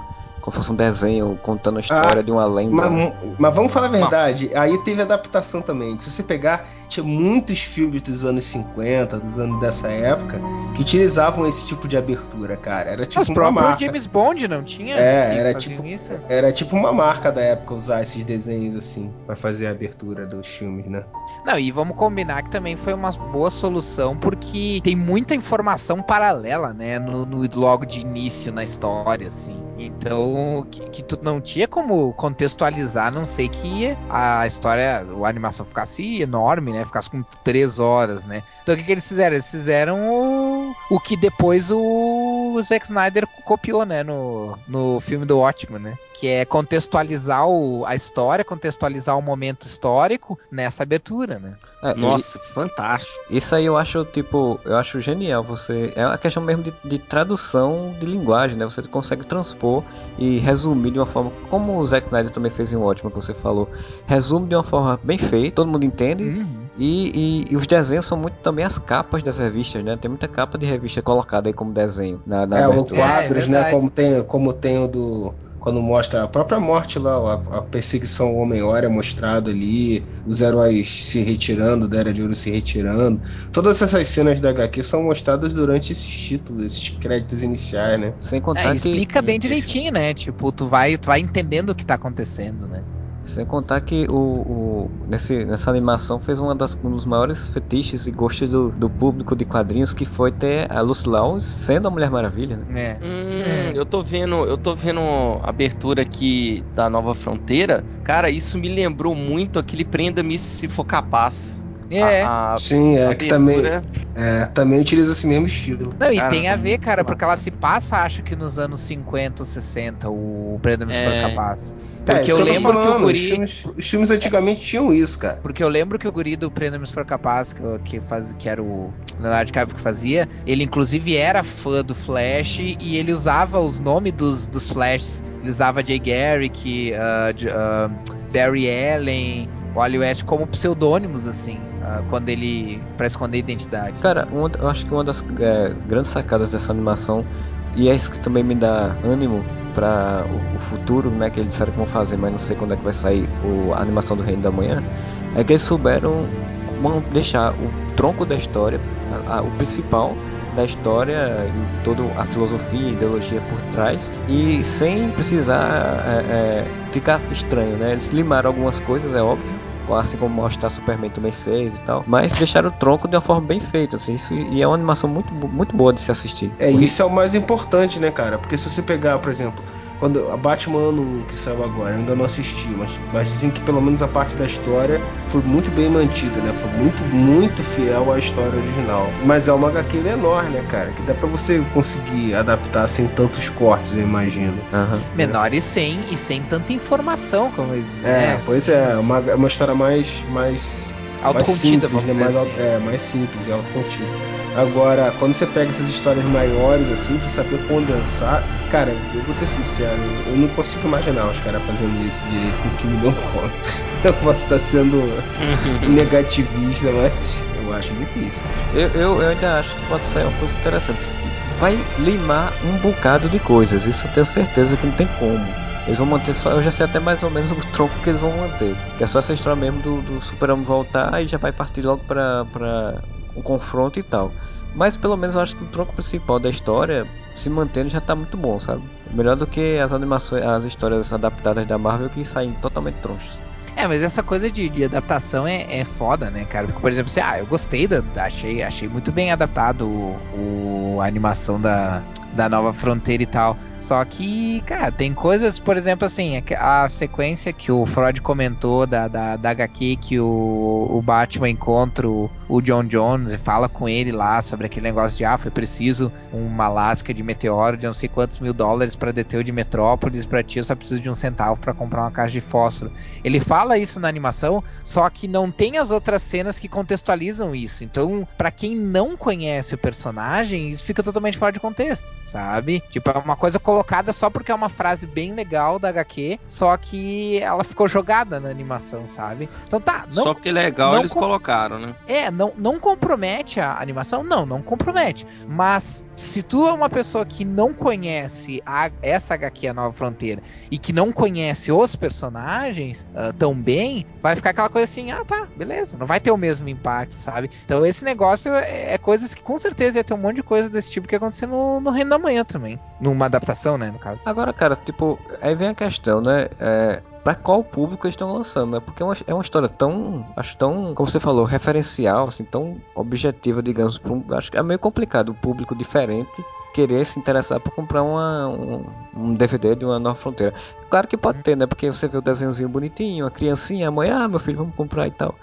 como fosse um desenho contando a história ah, de uma lenda. Mas, mas, vamos falar a verdade, aí teve adaptação também. Se você pegar, tinha muitos filmes dos anos 50, dos anos dessa época, que utilizavam esse tipo de abertura, cara. Era tipo Mas uma marca. James Bond não tinha? É, era tipo, isso? era tipo uma marca da época usar esses desenhos assim para fazer a abertura dos filmes, né? Não, e vamos combinar que também foi uma boa solução porque tem muita informação paralela, né, no, no logo de início na história, assim. Então, que, que, tu não tinha como contextualizar, não sei que a história, a animação ficasse enorme, né? Ficasse com três horas, né? Então, o que, que eles fizeram? Eles fizeram o, o que depois o Zack Snyder copiou, né, no, no filme do Watchmen, né? Que é contextualizar o, a história, contextualizar o momento histórico nessa abertura, né? É, Nossa, fantástico. Isso aí eu acho, tipo, eu acho genial. Você. É uma questão mesmo de, de tradução de linguagem, né? Você consegue transpor e resumir de uma forma. Como o Zack Snyder também fez em Watchmen, que você falou. Resume de uma forma bem feita, todo mundo entende. Uhum. E, e, e os desenhos são muito também as capas das revistas, né? Tem muita capa de revista colocada aí como desenho na, na É, o abertura. É, é né? verdade. Como tem, como tem o do. Quando mostra a própria morte lá, a, a perseguição ao Homem-Hora é mostrado ali, os heróis se retirando, da Era de Ouro se retirando. Todas essas cenas da HQ são mostradas durante esses títulos, esses créditos iniciais, né? Sem É, contar que. explica bem direitinho, né? Tipo, tu vai, tu vai entendendo o que tá acontecendo, né? Sem contar que o, o- nesse, nessa animação fez uma das, um dos maiores fetiches e gostos do, do público de quadrinhos, que foi ter a Lucy Lawless sendo a Mulher Maravilha, né? É. Hum, eu tô vendo, eu tô vendo a abertura aqui da Nova Fronteira. Cara, isso me lembrou muito aquele Prenda-me se for capaz. É. A, a Sim, é que também, é, também utiliza esse mesmo estilo. Não, e Cara, tem a ver, cara, porque ela se passa, acho que nos anos 50 ou 60, o for É. capaz. é, Porque isso eu que eu lembro que o falando. guri- Os filmes, os filmes antigamente tinham isso, cara. Porque eu lembro que o guri do se for capaz, que, que, faz, que era o Leonardo DiCaprio que fazia, ele inclusive era fã do Flash e ele usava os nomes dos, dos Flashes. Ele usava Jay Garrick, J- ah, Barry Allen, Wally West como pseudônimos, assim, ah, quando ele. pra esconder a identidade. Cara, uma- eu acho que uma das é, grandes sacadas dessa animação, e é isso que também me dá ânimo para o, o futuro, né? Que eles disseram que vão fazer, mas não sei quando é que vai sair o, a animação do Reino da Manhã, é que eles souberam deixar o tronco da história, a- a- o principal da história, e toda a filosofia e ideologia por trás, e sem precisar é, é, ficar estranho, né? Eles limaram algumas coisas, é óbvio, assim como mostrar Superman também fez e tal, mas deixaram o tronco de uma forma bem feita, assim, isso, e é uma animação muito, muito boa de se assistir. É, O isso é o mais importante, né, cara? Porque se você pegar, por exemplo, quando a Batman ano 1 que saiu agora, eu ainda não assisti, mas, mas dizem que pelo menos a parte da história foi muito bem mantida, né? Foi muito, muito fiel à história original. Mas é uma HQ menor, né, cara? Que dá pra você conseguir adaptar sem tantos cortes, eu imagino. Aham. Menor e sem, e sem tanta informação como ele. É, né, pois é, uma, é uma história mais, mais mais Autocontida, simples, vamos né? dizer mais, assim. é, mais simples e autocontido. Agora, quando você pega essas histórias maiores, assim, você saber condensar, cara, eu vou ser sincero, eu não consigo imaginar os caras fazendo isso direito com o que me dão conta. Eu posso estar sendo negativista, mas eu acho difícil. Eu, eu, eu ainda acho que pode sair uma coisa interessante. Vai limar um bocado de coisas, isso eu tenho certeza que não tem como. Eles vão manter só, eu já sei até mais ou menos o tronco que eles vão manter. Que é só essa história mesmo do, do Super-Homem voltar e já vai partir logo pra, pra um confronto e tal. Mas pelo menos eu acho que o tronco principal da história se mantendo já tá muito bom, sabe? Melhor do que as animações, as histórias adaptadas da Marvel que saem totalmente tronchas. É, mas essa coisa de, de adaptação é, é foda, né, cara? Porque, por exemplo, assim, ah, eu gostei da. achei, achei muito bem adaptado o, o- a animação da, da nova fronteira e tal. Só que, cara, tem coisas, por exemplo, assim, a, a sequência que o Freud comentou da, da, da HQ que o, o Batman encontra o, o John Jones e fala com ele lá sobre aquele negócio de ah, foi preciso uma lasca de meteoro de não sei quantos mil dólares para deter o de Metrópolis, pra ti eu só preciso de um centavo para comprar uma caixa de fósforo. Ele fala isso na animação, só que não tem as outras cenas que contextualizam isso. Então, pra quem não conhece o personagem, isso fica totalmente fora de contexto, sabe? Tipo, é uma coisa colocada só porque é uma frase bem legal da HQ, só que ela ficou jogada na animação, sabe? Então tá, não Só porque legal não eles com- colocaram, né? é, não, não compromete a animação? Não, não compromete. Mas se tu é uma pessoa que não conhece a- essa HQ, a Nova Fronteira, e que não conhece os personagens ah, tão bem, vai ficar aquela coisa assim, ah tá, beleza, não vai ter o mesmo impacto, sabe? Então esse negócio é, é coisas que com certeza ia ter um monte de coisa desse tipo que ia acontecer no, no Reino da Manhã também. Numa adaptação, né, no caso. Agora, cara, tipo, aí vem a questão, né? É, pra qual público eles estão lançando, né? Porque é uma, é uma história tão, acho tão, como você falou, referencial, assim, tão objetiva, digamos. um- acho que é meio complicado o público diferente querer se interessar por comprar uma, um, um DVD de uma nova fronteira. Claro que pode ter, né? Porque você vê o desenhozinho bonitinho, a criancinha, a mãe, ah, meu filho, vamos comprar e tal.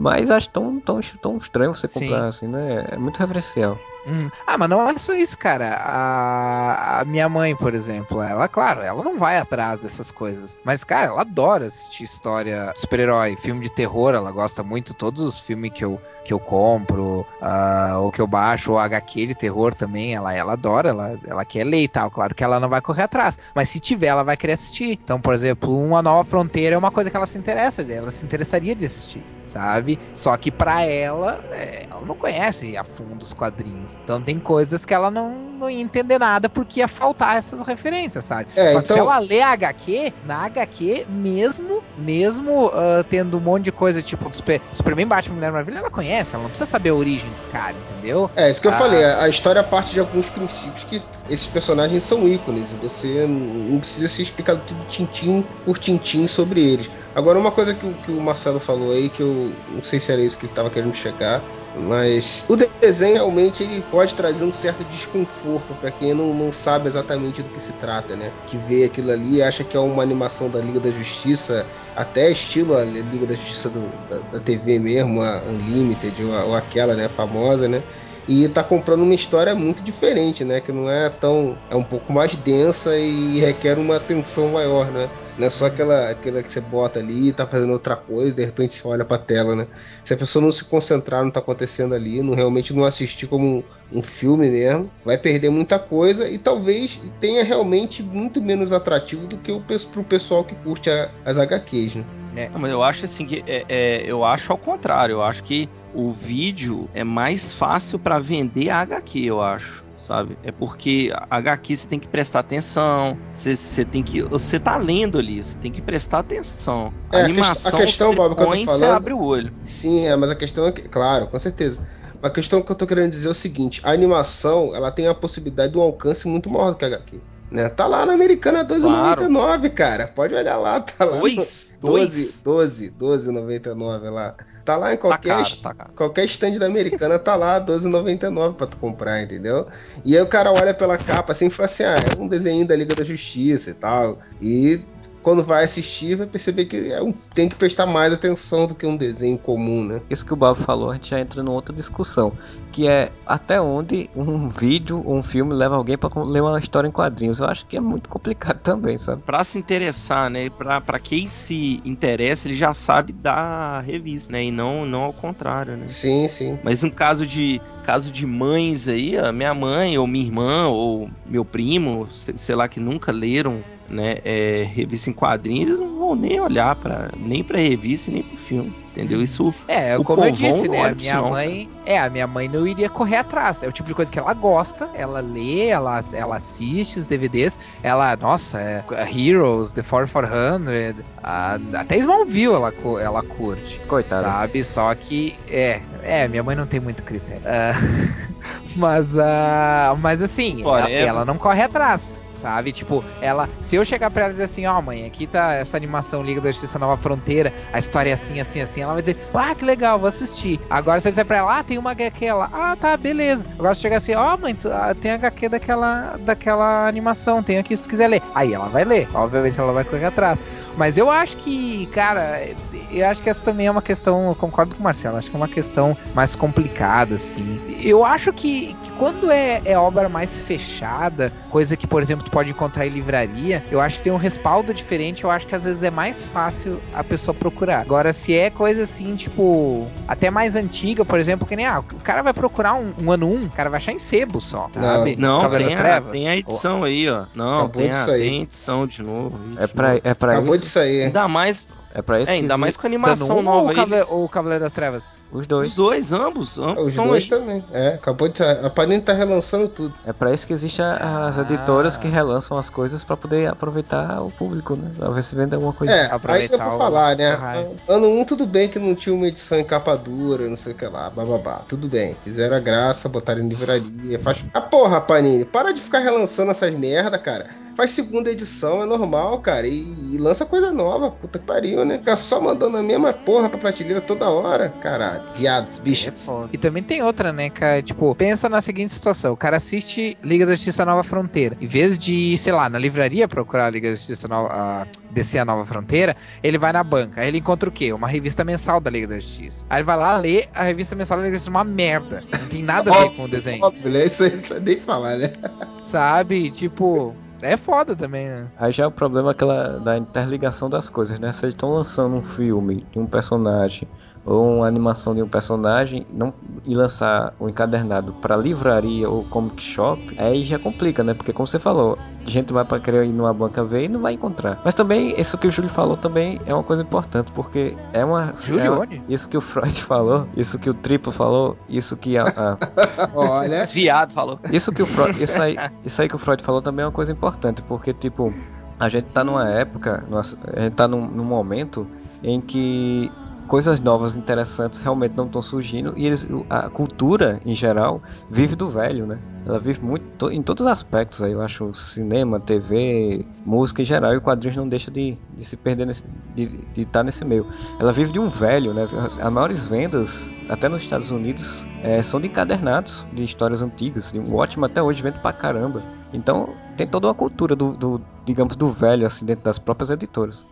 Mas acho tão, tão, tão estranho você Sim. comprar assim, né? É muito referencial. Hum. Ah, mas não é só isso, cara. A, a, minha mãe, por exemplo, ela, claro, ela não vai atrás dessas coisas. Mas, cara, ela adora assistir história super-herói, filme de terror, ela gosta muito. Todos os filmes que eu, que eu compro, uh, ou que eu baixo, ou HQ de terror também, ela, ela adora, ela, ela quer ler e tal. Claro que ela não vai correr atrás. Mas se tiver, ela vai querer assistir. Então, por exemplo, Uma Nova Fronteira é uma coisa que ela se interessa, ela se interessaria de assistir, sabe? Só que para ela, é, ela não conhece a fundo os quadrinhos. Então tem coisas que ela não, não ia entender nada porque ia faltar essas referências, sabe? É, Só que então- se ela lê a HQ, na HQ, mesmo, mesmo ah, tendo um monte de coisa tipo do Super, Superman, Batman, Mulher Maravilha, ela conhece, ela não precisa saber a origem desse cara, entendeu? É, isso que eu Ah. falei, a história parte de alguns princípios que esses personagens são ícones, e você não precisa ser explicado tudo tintim por tintim sobre eles. Agora, uma coisa que, que o Marcelo falou aí, que eu não sei se era isso que ele estava querendo chegar, mas o desenho realmente ele pode trazer um certo desconforto para quem não, não sabe exatamente do que se trata, né? Que vê aquilo ali e acha que é uma animação da Liga da Justiça, até estilo a Liga da Justiça do- da, da TV mesmo, a Unlimited ou, a- ou aquela, né, famosa, né? E tá comprando uma história muito diferente, né? Que não é tão. é um pouco mais densa e requer uma atenção maior, né? Não é só aquela, aquela que você bota ali tá fazendo outra coisa, de repente você olha pra tela, né? Se a pessoa não se concentrar no que tá acontecendo ali, não realmente não assistir como um, filme mesmo, vai perder muita coisa e talvez tenha realmente muito menos atrativo do que o, pro pessoal que curte a- as HQs, né? Não, mas eu acho assim que é, é, eu acho ao contrário. Eu acho que o vídeo é mais fácil pra vender a HQ, eu acho. Sabe? É porque a HQ você tem que prestar atenção, você, você tem que. Você tá lendo ali, você tem que prestar atenção. A É, a animação, a questão, você Bob, que eu tô põe, você falando- abre o olho. Sim, é, mas a questão é que, claro, com certeza. A questão que eu tô querendo dizer é o seguinte: a animação ela tem a possibilidade de um alcance muito maior do que a HQ. Né? Tá lá na Americana 12,99, cara. Pode olhar lá, tá lá. no- Dois? 12, 12, 12,99 lá. Tá lá em Tá qualquer, caro, est- tá caro. qualquer stand da Americana, tá lá 12,99 pra tu comprar, entendeu? E aí o cara olha pela capa assim e fala assim: ah, é um desenho da Liga da Justiça e tal. E quando vai assistir, vai perceber que é um- tem que prestar mais atenção do que um desenho comum, né? Isso que o Bob falou, a gente já entra numa outra discussão, que é até onde um vídeo ou um filme leva alguém pra ler uma história em quadrinhos. Eu acho que é muito complicado também, sabe? Pra se interessar, né? Pra, pra quem se interessa, ele já sabe da revista, né? E não, não ao contrário, né? Sim, sim. Mas um caso de caso de mães aí, a minha mãe ou minha irmã ou meu primo, se- sei lá que nunca leram, né, é, revista em quadrinhos, eles não vão nem olhar para nem para revista nem pro filme, entendeu? Isso É, O como eu disse, né? A minha não, mãe. É, a minha mãe não iria correr atrás. É o tipo de coisa que ela gosta, ela lê, ela, ela assiste os DVDs, ela, nossa, é, Heroes, The 4400, a, até Smallville ela, ela curte. Coitado. Sabe? Só que. É, é, minha mãe não tem muito critério. Ah, mas, ah, mas assim, ela, ela não corre atrás. Sabe? Tipo, ela. Se eu chegar pra ela e dizer assim, ó, mãe, aqui tá essa animação Liga da Justiça Nova Fronteira, a história é assim, assim, assim, ela vai dizer, ah, que legal, vou assistir. Agora, se eu disser pra ela, ah, tem uma HQ lá, ah, tá, beleza. Agora, se chegar assim, ó, mãe, tu- ah, tem HQ daquela, daquela animação, tem aqui se tu quiser ler. Aí ela vai ler, obviamente ela vai correr atrás. Mas eu acho que, cara, eu acho que essa também é uma questão, eu concordo com o Marcelo, acho que é uma questão mais complicada, assim. Eu acho que, que quando é, é obra mais fechada, coisa que, por exemplo, tu pode encontrar em livraria, eu acho que tem um respaldo diferente, eu acho que às vezes é mais fácil a pessoa procurar. Agora, se é coisa assim, tipo, até mais antiga, por exemplo, que nem, ah, o cara vai procurar um, um ano 1, o cara vai achar em sebo só, Não. sabe? não Cavaleiro tem das a, Trevas. tem a edição aí, ó. Não, Acabou tem de a, sair. tem edição de novo. É de pra, é pra Acabou de isso. sair. Ainda mais, É pra isso é, ainda mais com a animação um nova ou, aí. Cavale- eles- ou Cavaleiro das Trevas? Os Os dois. dois, ambos, ambos Os dois aí. também. É, acabou de. A Panini tá relançando tudo. É pra isso que existe a- as Ah. editoras que relançam as coisas pra poder aproveitar o público, né? Pra ver se vende alguma coisa. É, aí Aproveitar eu vou falar, né? hype. Ano 1, tudo bem que não tinha uma edição em capa dura, não sei o que lá, bababá. Tudo bem. Fizeram a graça, botaram em livraria. Faz... Ah, porra, Panini, para de ficar relançando essas merda, cara. Faz segunda edição, é normal, cara. E, e lança coisa nova. Puta que pariu. pariu, né? Fica só mandando a mesma porra pra prateleira toda hora. Caralho, viados, bichos. É. E também tem outra, né, cara? Tipo, pensa na seguinte situação: o cara assiste Liga da Justiça Nova Fronteira. Em vez de, sei lá, na livraria procurar a Liga da Justiça Nova. A, descer a Nova Fronteira, ele vai na banca. Aí ele encontra o quê? Uma revista mensal da Liga da Justiça. Aí ele vai lá ler a revista mensal da Liga da Justiça, uma merda. Não tem nada a ver com o desenho. Óbvio, né? Isso aí não precisa nem falar, né? Sabe? Tipo. É foda também, né? Aí já é o problema aquela da interligação das coisas, né? Se eles estão lançando um filme de um personagem ou uma animação de um personagem não, e lançar o encadernado para livraria ou comic shop, aí já complica, né? Porque como você falou, a gente vai para querer ir numa banca ver e não vai encontrar. Mas também, isso que o Júlio falou também é uma coisa importante, porque é uma. Júlio é uma-? Isso que o Freud falou, isso que o Triplo falou, isso que a- a, Olha. Desviado, falou. isso que o Freud, isso aí, isso aí que o Freud falou também é uma coisa importante, porque tipo, a gente tá numa época, a gente tá num, num momento em que coisas novas interessantes realmente não estão surgindo e eles, a cultura em geral vive do velho, né? Ela vive muito to- em todos os aspectos aí, eu acho, cinema, TV, música em geral, e o quadrinhos não deixa de, de se perder nesse, de estar nesse meio. Ela vive de um velho, né? As, as maiores vendas, até nos Estados Unidos, eh, são de encadernados, de histórias antigas. O Watchmen até hoje vende pra caramba. Então tem toda uma cultura do, do, digamos, do velho, assim, dentro das próprias editoras.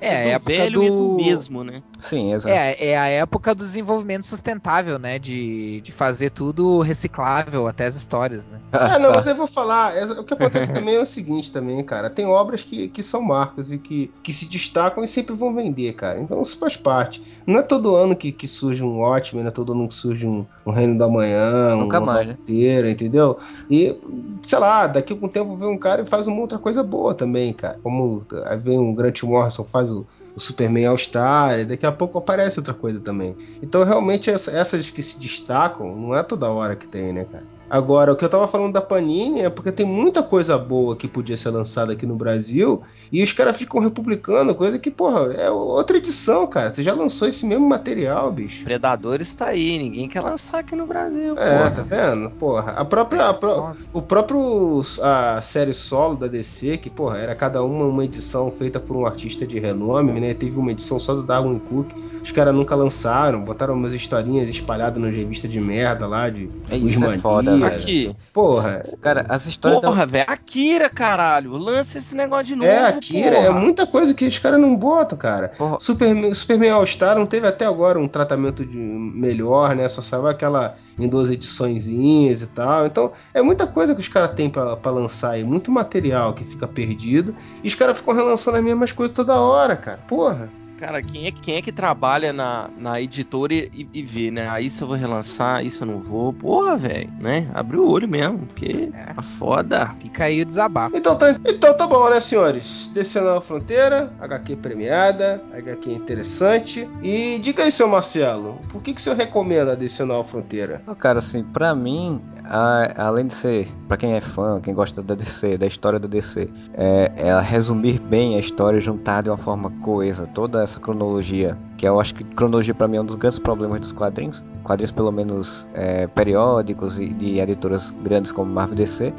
É, a do época velho e do do- mesmo, né? Sim, exato. É, é a época do desenvolvimento sustentável, né? De, de fazer tudo reciclável, até as histórias, né? Ah, não, mas eu vou falar. é- O que acontece também é o seguinte também, cara. Tem obras que, que são marcas e que, que se destacam e sempre vão vender, cara. Então isso faz parte. Não é todo ano que, que surge um Watchmen, não é todo ano que surge um, um Reino da Manhã, Nunca uma mais, né? inteira, entendeu? E, sei lá, daqui a algum tempo vem um cara e faz uma outra coisa boa também, cara. Como aí vem um Grant Morrison, faz o, o Superman All-Star, e daqui a pouco aparece outra coisa também. Então, realmente, essa- essas que se destacam, não é toda hora que tem, né, cara? Agora, o que eu tava falando da Panini é porque tem muita coisa boa que podia ser lançada aqui no Brasil e os caras ficam republicando coisa que, porra, é outra edição, cara. Você já lançou esse mesmo material, bicho. Predadores tá aí, ninguém quer lançar aqui no Brasil. É, porra. tá vendo? Porra, a própria. a pró- o próprio. A série solo da DC, que, porra, era cada uma uma edição feita por um artista de renome, né? Teve uma edição só do Darwin Cook. Os caras nunca lançaram, botaram umas historinhas espalhadas nas revistas de merda lá, de É, isso é foda, Aqui. Porra, Cara, as histórias. da- Porra, velho. Akira, caralho. Lança esse negócio de novo. é, Akira, é porra. muita coisa que os caras não botam, cara. Porra. Superman, Superman All-Star não teve até agora um tratamento de melhor, né? Só saiu aquela em duas ediçõezinhas e tal. Então, é muita coisa que os caras têm pra lançar aí, muito material que fica perdido. E os caras ficam relançando as mesmas coisas toda hora, cara. Porra. Cara, quem é, quem é que trabalha na, na editora e, e vê, né? Ah, isso eu vou relançar, isso eu não vou. Porra, velho, né? Abre o olho mesmo, porque É. tá foda. Fica aí o desabafo. Então tá, então tá bom, né, senhores? Descendo a fronteira, HQ premiada, HQ interessante. E diga aí, seu Marcelo, por que, que o senhor recomenda Descendo a Fronteira? Ô, Cara, assim, pra mim, a- além de ser, pra quem é fã, quem gosta da DC, da história da DC, é, ela resumir bem a história, juntar de uma forma coesa toda essa cronologia, que eu acho que cronologia pra mim é um dos grandes problemas dos quadrinhos, quadrinhos pelo menos é, periódicos e de editoras grandes como Marvel DC,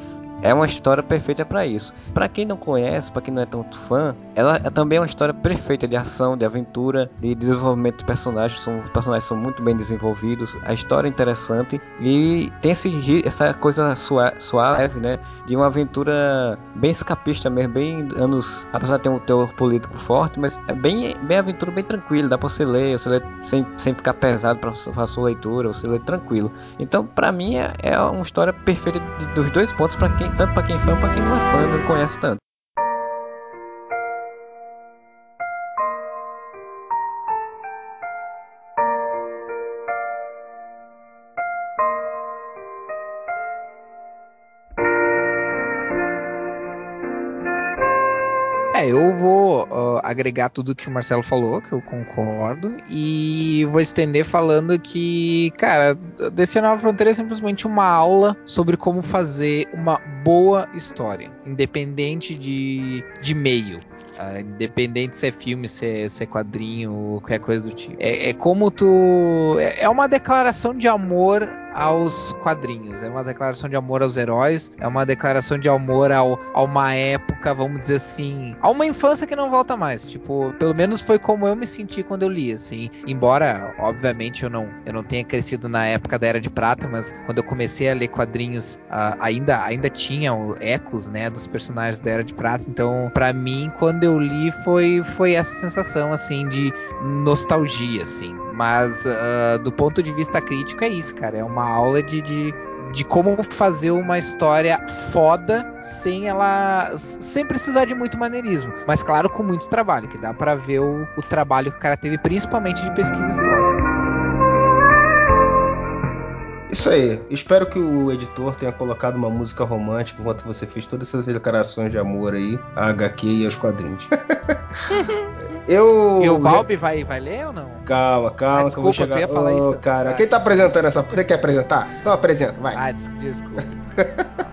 é uma história perfeita pra isso. Pra quem não conhece, pra quem não é tanto fã, ela é também uma história perfeita de ação, de aventura, de desenvolvimento de personagens. São, os personagens são muito bem desenvolvidos, a história é interessante e tem esse, essa coisa sua- suave, né? De uma aventura bem escapista mesmo, bem anos. Apesar de ter um teor político forte, mas é bem, bem aventura, bem tranquilo. Dá pra você ler, você lê sem, sem ficar pesado pra, pra sua leitura, você lê tranquilo. Então, pra mim, é, é uma história perfeita dos dois pontos, para quem, tanto pra quem é fã, pra quem não é fã, não conhece tanto. Eu vou ó, agregar tudo que o Marcelo falou, que eu concordo, e vou estender falando que, cara, Descer Nova Fronteira é simplesmente uma aula sobre como fazer uma boa história, independente de, de meio. ah, independente se é filme, se é, se é quadrinho qualquer coisa do tipo. É, é como tu. É, é uma declaração de amor aos quadrinhos, é uma declaração de amor aos heróis, é uma declaração de amor ao, a uma época, vamos dizer assim, a uma infância que não volta mais. Tipo, pelo menos foi como eu me senti quando eu li, assim. Embora, obviamente, eu não, eu não tenha crescido na época da Era de Prata, mas quando eu comecei a ler quadrinhos, uh, ainda, ainda tinham ecos, né, dos personagens da Era de Prata. Então, para mim, quando eu li, foi, foi essa sensação, assim, de nostalgia, assim. Mas uh, do ponto de vista crítico é isso, cara. É uma aula de, de, de como fazer uma história foda sem ela. sem precisar de muito maneirismo. Mas claro, com muito trabalho, que dá para ver o, o trabalho que o cara teve, principalmente de pesquisa histórica. Isso aí. Espero que o editor tenha colocado uma música romântica enquanto você fez todas essas declarações de amor aí, a HQ e aos quadrinhos. Eu. E o Balbi vai, vai ler ou não? Calma, calma. Ah, desculpa, chegar... eu ia falar oh, isso. Cara, vai. quem tá apresentando essa. Você quer apresentar? Então apresenta, vai. Ah, desculpa.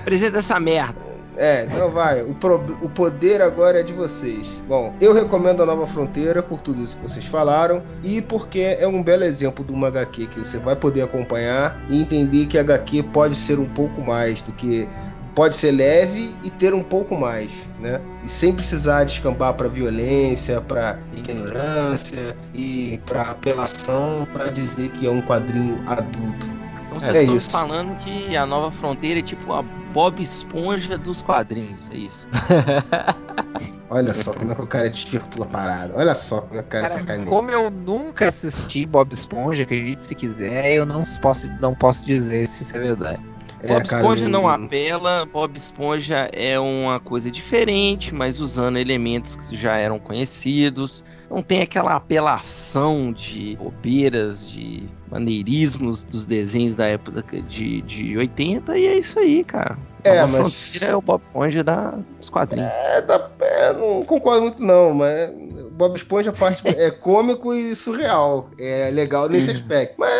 Apresenta essa merda. É, então vai. O, pro... o poder agora é de vocês. Bom, eu recomendo a Nova Fronteira por tudo isso que vocês falaram e porque é um belo exemplo de uma HQ que você vai poder acompanhar e entender que a HQ pode ser um pouco mais do que pode ser leve e ter um pouco mais, né? E sem precisar descambar para violência, para ignorância e para apelação para dizer que é um quadrinho adulto. Então é vocês é estão isso. falando que a Nova Fronteira é tipo a Bob Esponja dos quadrinhos, é isso. Olha só como é que o cara desvirtua a parada. Olha só como é que o cara, cara sacaneia. Como eu nunca assisti Bob Esponja, acredite se quiser, eu não posso, não posso dizer se isso é verdade. É, Bob Esponja não apela, Bob Esponja é uma coisa diferente, mas usando elementos que já eram conhecidos. Não tem aquela apelação de bobeiras, de maneirismos dos desenhos da época de, de 80, e é isso aí, cara. É, mas. É o Bob Esponja da, dos quadrinhos. É, da, é, não concordo muito, não, mas Bob Esponja parte é cômico e surreal. É legal nesse aspecto. Mas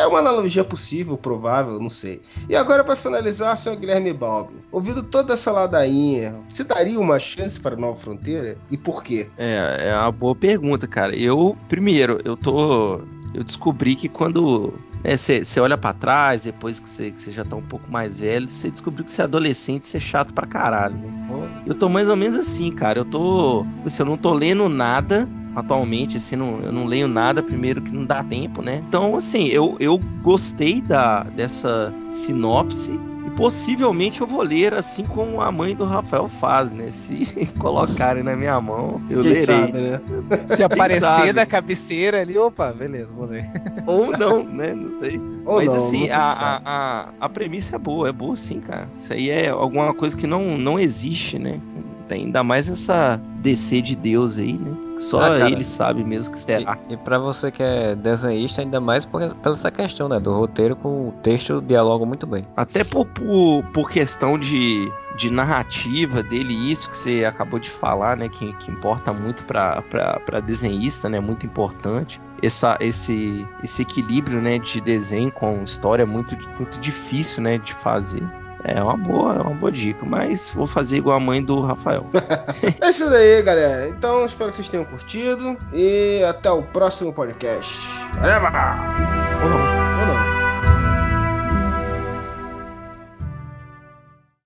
é uma analogia possível, provável, não sei. E agora, para finalizar, senhor Guilherme Balbi, ouvindo toda essa ladainha, você daria uma chance para Nova Fronteira? E por quê? É, é uma boa pergunta, cara. Eu, primeiro, eu tô. Eu descobri que quando você é, olha para trás, depois que você já tá um pouco mais velho, você descobriu que você é adolescente, você é chato pra caralho, né? Eu tô mais ou menos assim, cara. Eu tô. Assim, eu não tô lendo nada atualmente, assim, não, eu não leio nada, primeiro que não dá tempo, né? Então, assim, eu, eu gostei da, dessa sinopse possivelmente eu vou ler assim como a mãe do Rafael faz, né? Se colocarem na minha mão, eu Quem lerei. Sabe, né? Se aparecer da cabeceira ali, opa, beleza, vou ler. Ou não, né? Não sei. Ou Mas não, assim, a, a, a, a, premissa é boa, é boa sim, cara. Isso aí é alguma coisa que não, não existe, né? Tem ainda mais essa DC de Deus aí, né? Só ah, ele sabe mesmo que será. E, e para você que é desenhista, ainda mais por, pela essa questão, né? Do roteiro com o texto dialoga muito bem. Até por, por, por questão de, de narrativa dele, isso que você acabou de falar, né? Que, que importa muito para desenhista, né? Muito importante. Essa, esse, esse equilíbrio né, de desenho com história é muito, muito difícil né, de fazer. É uma boa, é uma boa dica, mas vou fazer igual a mãe do Rafael. é isso daí, galera. Então, espero que vocês tenham curtido e até o próximo podcast. Valeu!